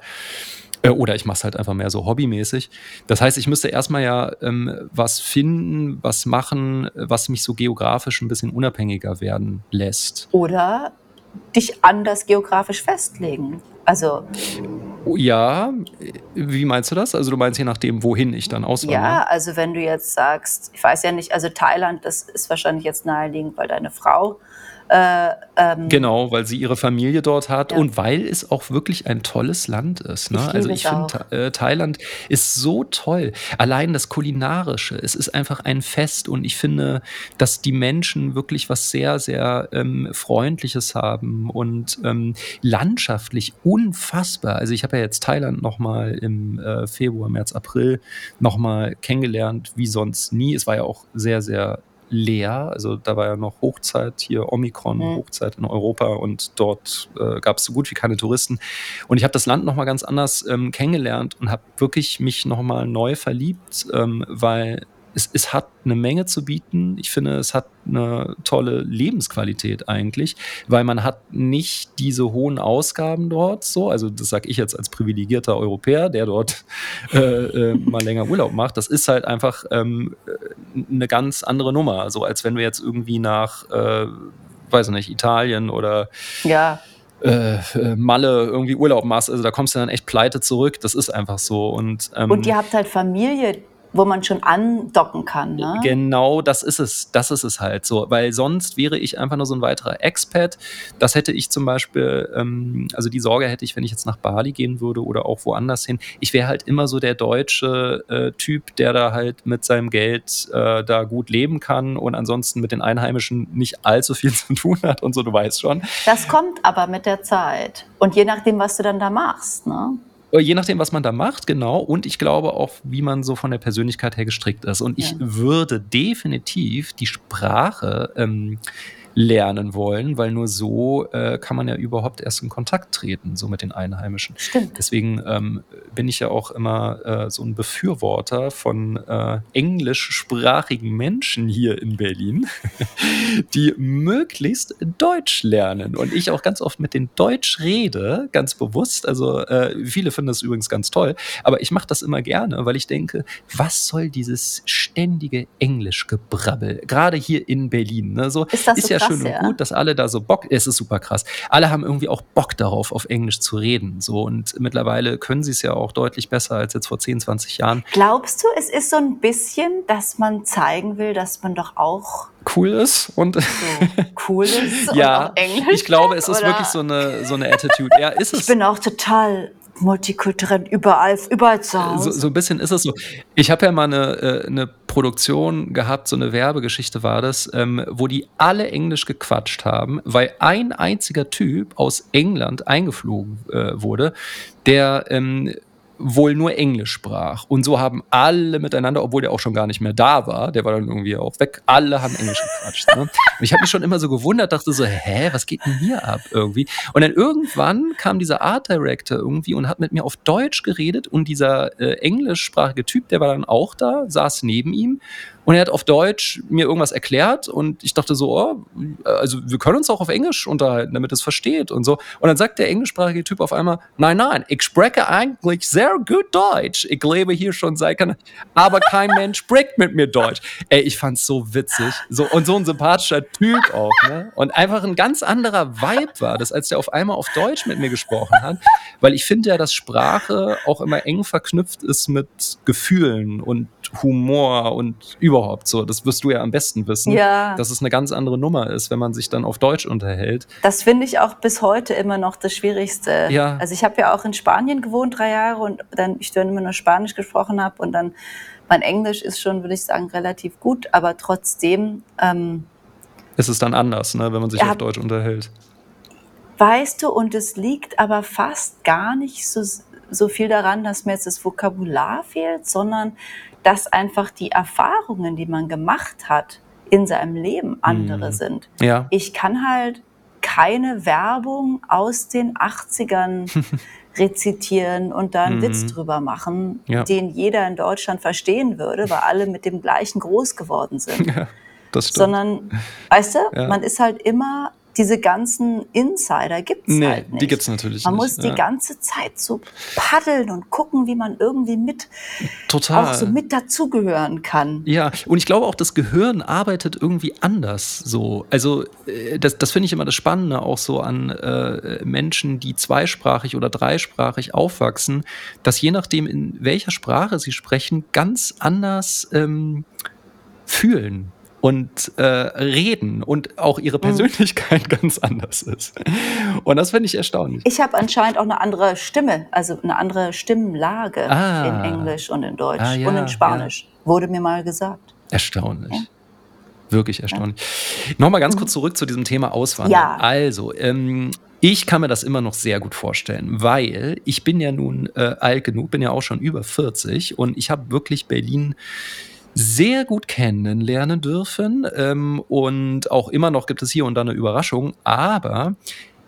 Äh, Oder ich mache es halt einfach mehr so hobbymäßig. Das heißt, ich müsste erstmal ja ähm, was finden, was machen, was mich so geografisch ein bisschen unabhängiger werden lässt. Oder dich anders geografisch festlegen. Also Ja, wie meinst du das? Also du meinst je nachdem, wohin ich dann auswandere? ja, also wenn du jetzt sagst, ich weiß ja nicht, also Thailand, das ist wahrscheinlich jetzt naheliegend, weil deine Frau Äh, ähm, genau, weil sie ihre Familie dort hat Ja. und weil es auch wirklich ein tolles Land ist, ne? Ich Also, ich finde, äh, Thailand ist so toll. Allein das Kulinarische, es ist einfach ein Fest und ich finde, dass die Menschen wirklich was sehr, sehr, ähm, Freundliches haben und, ähm, landschaftlich unfassbar. Also, ich habe ja jetzt Thailand noch mal im, äh, Februar, März, April noch mal kennengelernt wie sonst nie. Es war ja auch sehr, sehr leer. Also, da war ja noch Hochzeit hier, Omikron, Mhm. Hochzeit in Europa und dort, äh, gab es so gut wie keine Touristen. Und ich habe das Land noch mal ganz anders, ähm, kennengelernt und habe wirklich mich noch mal neu verliebt, ähm, weil es es hat 'ne Menge zu bieten. Ich finde, es hat 'ne tolle Lebensqualität eigentlich, weil man hat nicht diese hohen Ausgaben dort so. Also, das sage ich jetzt als privilegierter Europäer, der dort, <laughs> äh, äh, mal länger Urlaub macht. Das ist halt einfach, ähm, äh, 'ne ganz andere Nummer, so als wenn du jetzt irgendwie nach, äh, weiß ich nicht, Italien oder Ja. äh, äh, Malle irgendwie Urlaub machst. Also, da kommst du dann echt pleite zurück. Das ist einfach so und, ähm Und ihr habt halt Familie, wo man schon andocken kann, ne? Genau, das ist es. Das ist es halt so. Weil sonst wäre ich einfach nur so 'n weiterer Expat. Das hätte ich zum Beispiel ähm, also, die Sorge hätte ich, wenn ich jetzt nach Bali gehen würde oder auch woanders hin. Ich wäre halt immer so der deutsche, äh, Typ, der da halt mit seinem Geld, äh, da gut leben kann und ansonsten mit den Einheimischen nicht allzu viel <laughs> zu tun hat und so, du weißt schon. Das kommt aber mit der Zeit und je nachdem, was du dann da machst, ne? Äh, je nachdem, was man da macht, genau. Und ich glaube auch, wie man so von der Persönlichkeit her gestrickt ist. Und ich Ja. würde definitiv die Sprache, ähm, lernen wollen, weil nur so, äh, kann man ja überhaupt erst in Kontakt treten, so mit den Einheimischen. Stimmt. Deswegen, ähm, bin ich ja auch immer, äh, so 'n Befürworter von, äh, englischsprachigen Menschen hier in Berlin, <laughs> die möglichst Deutsch lernen. Und ich auch ganz oft mit denen Deutsch rede, ganz bewusst. Also, äh, viele finden das übrigens ganz toll, aber ich mache das immer gerne, weil ich denke: „Was soll dieses ständige Englischgebrabbel?“ Grade hier in Berlin, ne? So Ist das ist so ja krass, schön und ja? gut, dass alle da so Bock es ist super krass. Alle haben irgendwie auch Bock darauf, auf Englisch zu reden, so. Und mittlerweile können sie's ja auch deutlich besser als jetzt vor 10, 20 Jahren. Glaubst du, es ist so 'n bisschen, dass man zeigen will, dass man doch auch Cool ist und so cool ist <laughs> und Ja, auch Englisch ich glaube, es ist oder? wirklich so 'ne so 'ne Attitude. Ja, ist Ich es. bin auch total multikulturell, überall überall zu So Hause. so 'n bisschen ist es so. Ich habe ja mal 'ne äh, 'ne Produktion gehabt, so 'ne Werbegeschichte war das, ähm, wo die alle Englisch gequatscht haben, weil ein einziger Typ aus England eingeflogen, äh, wurde, der, ähm, wohl nur Englisch sprach. Und so haben alle miteinander, obwohl der auch schon gar nicht mehr da war, der war dann irgendwie auch weg, alle haben Englisch gequatscht, ne? Und ich habe mich schon immer so gewundert, dachte so: „Hä, was geht 'n hier ab?“ Irgendwie. Und dann irgendwann kam dieser Art Director irgendwie und hat mit mir auf Deutsch geredet und dieser, äh, englischsprachige Typ, der war dann auch da, saß neben ihm und er hat auf Deutsch mir irgendwas erklärt und ich dachte so: „Oh, also, wir können uns auch auf Englisch unterhalten, damit er's versteht“ und so. Und dann sagt der englischsprachige Typ auf einmal: „Nein, nein, ich spreche eigentlich sehr gut Deutsch. Ich lebe hier schon seit aber kein <laughs> Mensch spricht mit mir Deutsch.“ Ey, ich fand's so witzig. So und so 'n sympathischer Typ auch, ne? Und einfach 'n ganz anderer Vibe war das, als der auf einmal auf Deutsch mit mir gesprochen hat, weil ich finde ja, dass Sprache auch immer eng verknüpft ist mit Gefühlen und Humor und überhaupt so. Das wirst du ja am besten wissen, Ja. dass es 'ne ganz andere Nummer ist, wenn man sich dann auf Deutsch unterhält. Das finde ich auch bis heute immer noch das Schwierigste. Ja. Also, ich habe ja auch in Spanien gewohnt 3 Jahre und dann ich dann immer nur Spanisch gesprochen habe und dann mein Englisch ist schon, würde ich sagen, relativ gut, aber trotzdem, ähm Es ist dann anders, ne, wenn man sich Ja. auf Deutsch unterhält. Weißt du, und es liegt aber fast gar nicht so so viel daran, dass mir jetzt das Vokabular fehlt, sondern dass einfach die Erfahrungen, die man gemacht hat in seinem Leben, andere Mhm. sind. Ja. Ich kann halt keine Werbung aus den 80ern <laughs> rezitieren und da 'n Witz Mhm. drüber machen, Ja. den jeder in Deutschland verstehen würde, weil alle mit dem Gleichen groß geworden sind. <laughs> Ja. Sondern, weißt du, Ja. man ist halt immer diese ganzen Insider gibt's Ne, halt nicht. die gibt's natürlich Man nicht, muss die ja. ganze Zeit so paddeln und gucken, wie man irgendwie mit Total. auch so mit dazugehören kann. Ja, und ich glaube auch, das Gehirn arbeitet irgendwie anders so. Also, äh, das das finde ich immer das Spannende auch so an, äh, Menschen, die zweisprachig oder dreisprachig aufwachsen, dass je nachdem, in welcher Sprache sie sprechen, ganz anders, ähm, fühlen und äh, reden und auch ihre Persönlichkeit mhm. <laughs> ganz anders ist. Und das finde ich erstaunlich. Ich habe anscheinend auch eine andere Stimme, also eine andere Stimmlage ah. in Englisch und in Deutsch ah, ja, und in Spanisch, ja. wurde mir mal gesagt. Erstaunlich. Ja. Wirklich erstaunlich. Nochmal ganz kurz zurück zu diesem Thema Auswandern. Ja. Also, ähm, ich kann mir das immer noch sehr gut vorstellen, weil ich bin ja nun äh, alt genug, bin ja auch schon über 40 und ich habe wirklich Berlin sehr gut kennenlernen dürfen. Ähm, und auch immer noch gibt es hier und da eine Überraschung. Aber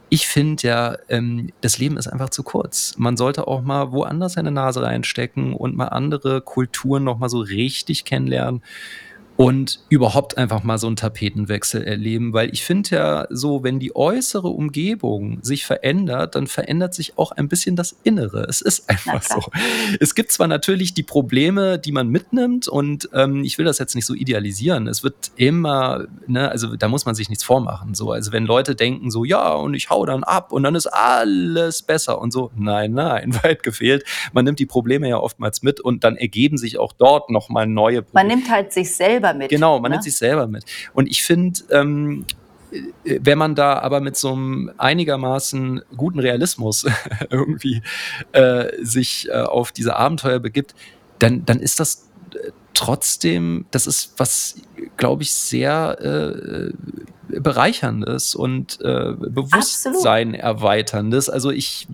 ich finde ja, ähm, das Leben ist einfach zu kurz. Man sollte auch mal woanders seine Nase reinstecken und mal andere Kulturen noch mal so richtig kennenlernen und überhaupt einfach mal so einen Tapetenwechsel erleben, weil ich finde ja so, wenn die äußere Umgebung sich verändert, dann verändert sich auch ein bisschen das Innere. Es ist einfach so. Es gibt zwar natürlich die Probleme, die man mitnimmt und ähm, ich will das jetzt nicht so idealisieren. Es wird immer, ne, also da muss man sich nichts vormachen. So, also wenn Leute denken so, ja und ich hau dann ab und dann ist alles besser und so, nein, nein, <laughs> weit gefehlt. Man nimmt die Probleme ja oftmals mit und dann ergeben sich auch dort noch mal neue Probleme. Man nimmt halt sich selber selber mit. Genau, man ne? nimmt sich selber mit. Und ich finde, ähm, wenn man da aber mit so einem einigermaßen guten Realismus <laughs> irgendwie äh, sich äh, auf diese Abenteuer begibt, dann, dann ist das äh, trotzdem, das ist was, glaube ich, sehr äh, bereicherndes und äh, Bewusstsein Absolut. erweiterndes. Also ich,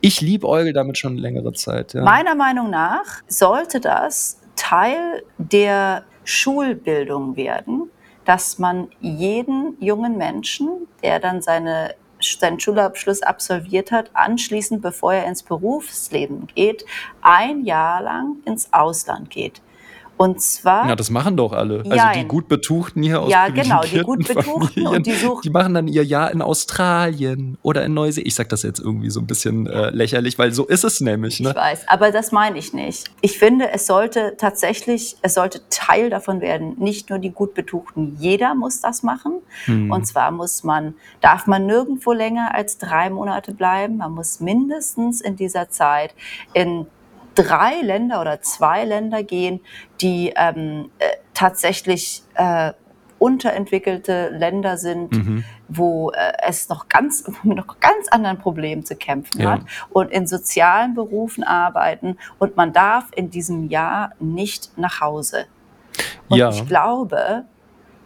ich liebe Eugel damit schon längere Zeit. Ja. Meiner Meinung nach sollte das Teil der Schulbildung werden, dass man jeden jungen Menschen, der dann seine, seinen Schulabschluss absolviert hat, anschließend, bevor er ins Berufsleben geht, ein Jahr lang ins Ausland geht. Und zwar. Ja, das machen doch alle. Also jein. die gut Betuchten hier aus Ja, genau, die gut Betuchten und die suchen. Die machen dann ihr Jahr in Australien oder in Neuseeland. Ich sag das jetzt irgendwie so ein bisschen äh, lächerlich, weil so ist es nämlich. Ne? Ich weiß, aber das meine ich nicht. Ich finde, es sollte tatsächlich, es sollte Teil davon werden. Nicht nur die gut Betuchten. Jeder muss das machen. Hm. Und zwar muss man, darf man nirgendwo länger als drei Monate bleiben. Man muss mindestens in dieser Zeit in drei Länder oder zwei Länder gehen, die ähm, äh, tatsächlich äh, unterentwickelte Länder sind, mhm. wo äh, es noch ganz mit noch ganz anderen Problemen zu kämpfen ja. hat und in sozialen Berufen arbeiten und man darf in diesem Jahr nicht nach Hause. Und ja. ich glaube,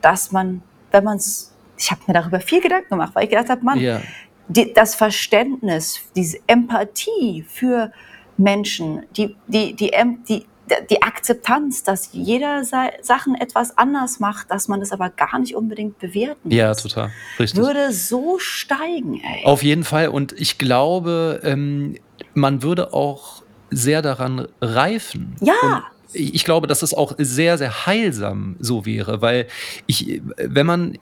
dass man, wenn man es, ich habe mir darüber viel Gedanken gemacht, weil ich gedacht habe, man, ja. die, das Verständnis, diese Empathie für Menschen, die, die, die, die, die Akzeptanz, dass jeder Sachen etwas anders macht, dass man das aber gar nicht unbedingt bewerten Ja, total. Richtig. Würde so steigen, ey. Auf jeden Fall. Und ich glaube, ähm, man würde auch sehr daran reifen. Ja. Und ich glaube, dass es auch sehr, sehr heilsam so wäre, weil ich, wenn man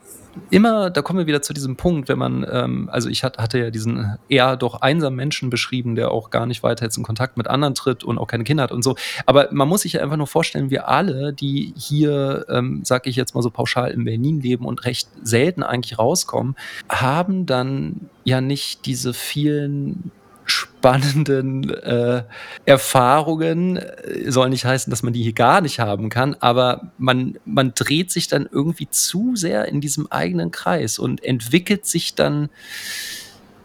immer, da kommen wir wieder zu diesem Punkt, wenn man, ähm, also ich hat, hatte ja diesen eher doch einsamen Menschen beschrieben, der auch gar nicht weiter jetzt in Kontakt mit anderen tritt und auch keine Kinder hat und so. Aber man muss sich ja einfach nur vorstellen, wir alle, die hier, ähm, sag ich jetzt mal so pauschal in Berlin leben und recht selten eigentlich rauskommen, haben dann ja nicht diese vielen spannenden äh, Erfahrungen. Äh, soll nicht heißen, dass man die hier gar nicht haben kann, aber man, man dreht sich dann irgendwie zu sehr in diesem eigenen Kreis und entwickelt sich dann,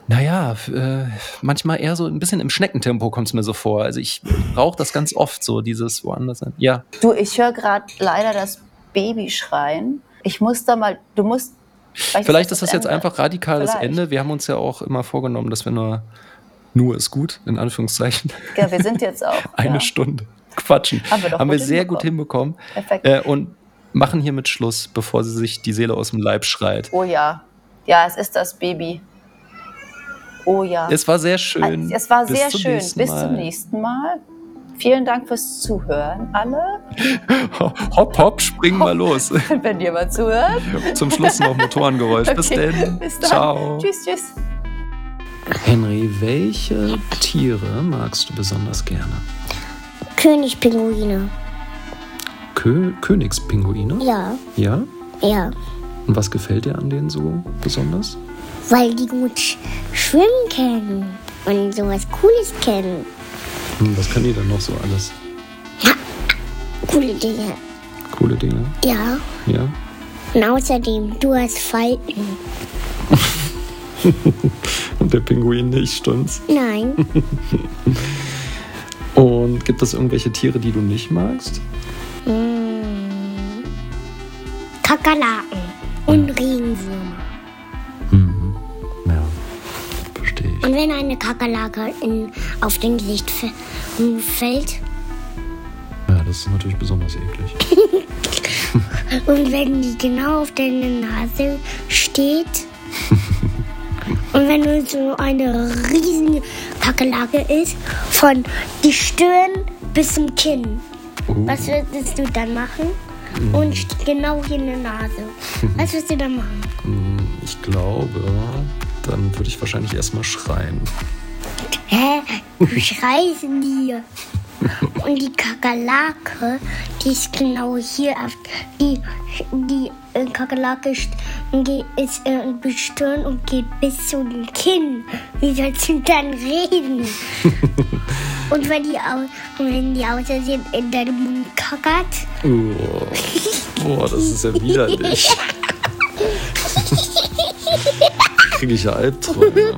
naja, äh, manchmal eher so ein bisschen im Schneckentempo kommt es mir so vor. Also ich brauche das ganz oft so, dieses woanders sein. Ja. Du, ich höre gerade leider das Baby schreien. Ich muss da mal, du musst. Vielleicht, Vielleicht ist das, das jetzt einfach radikales Vielleicht. Ende. Wir haben uns ja auch immer vorgenommen, dass wir nur nur ist gut, in Anführungszeichen. Ja, wir sind jetzt auch. <laughs> Eine ja. Stunde quatschen. Haben wir, Haben wir sehr gut hinbekommen. Perfekt. Äh, und machen hiermit Schluss, bevor sie sich die Seele aus dem Leib schreit. Oh ja. Ja, es ist das Baby. Oh ja. Es war sehr schön. Es war Bis sehr schön. Bis zum nächsten Mal. Vielen Dank fürs Zuhören, alle. <laughs> Hopp, hopp, spring mal los. <laughs> Wenn ihr mal zuhört. Zum Schluss noch Motorengeräusch. Okay. Bis denn. Bis dann. Ciao. Tschüss, tschüss. Henry, welche Tiere magst du besonders gerne? Königspinguine. Kö Königspinguine? Ja. Ja? Ja. Und was gefällt dir an denen so besonders? Weil die gut schwimmen können und sowas Cooles kennen. Hm, was können die denn noch so alles? Ja, coole Dinge. Coole Dinge? Ja. Ja? Und außerdem, du hast Falten. <laughs> <laughs> Und der Pinguin nicht, stimmt's? Nein, <laughs> Und gibt es irgendwelche Tiere, die du nicht magst? Kakerlaken und Regenwürmer. Ja, verstehe ich. Und wenn eine Kakerlake in, auf dein Gesicht fä- fällt Ja, das ist natürlich besonders eklig. <laughs> und wenn die genau auf deiner Nase steht und wenn du so eine riesen Kakerlake ist, von die Stirn bis zum Kinn, Oh. was würdest du dann machen? Und st- genau hier in der Nase. <laughs> Was würdest du dann machen? Ich glaube, dann würde ich wahrscheinlich erstmal schreien. Hä? <laughs> Du schreist dir. Und die Kakerlake, die ist genau hier auf die, die äh, Kakerlake st- ge- ist äh, bestirnt und geht bis zu den Kinn. Wie sollst du dann reden? <laughs> und wenn die, wenn die außersehen in deinem Mund kackert, Oh. Boah, das ist ja widerlich. <laughs> Kriege ich ja Albträume.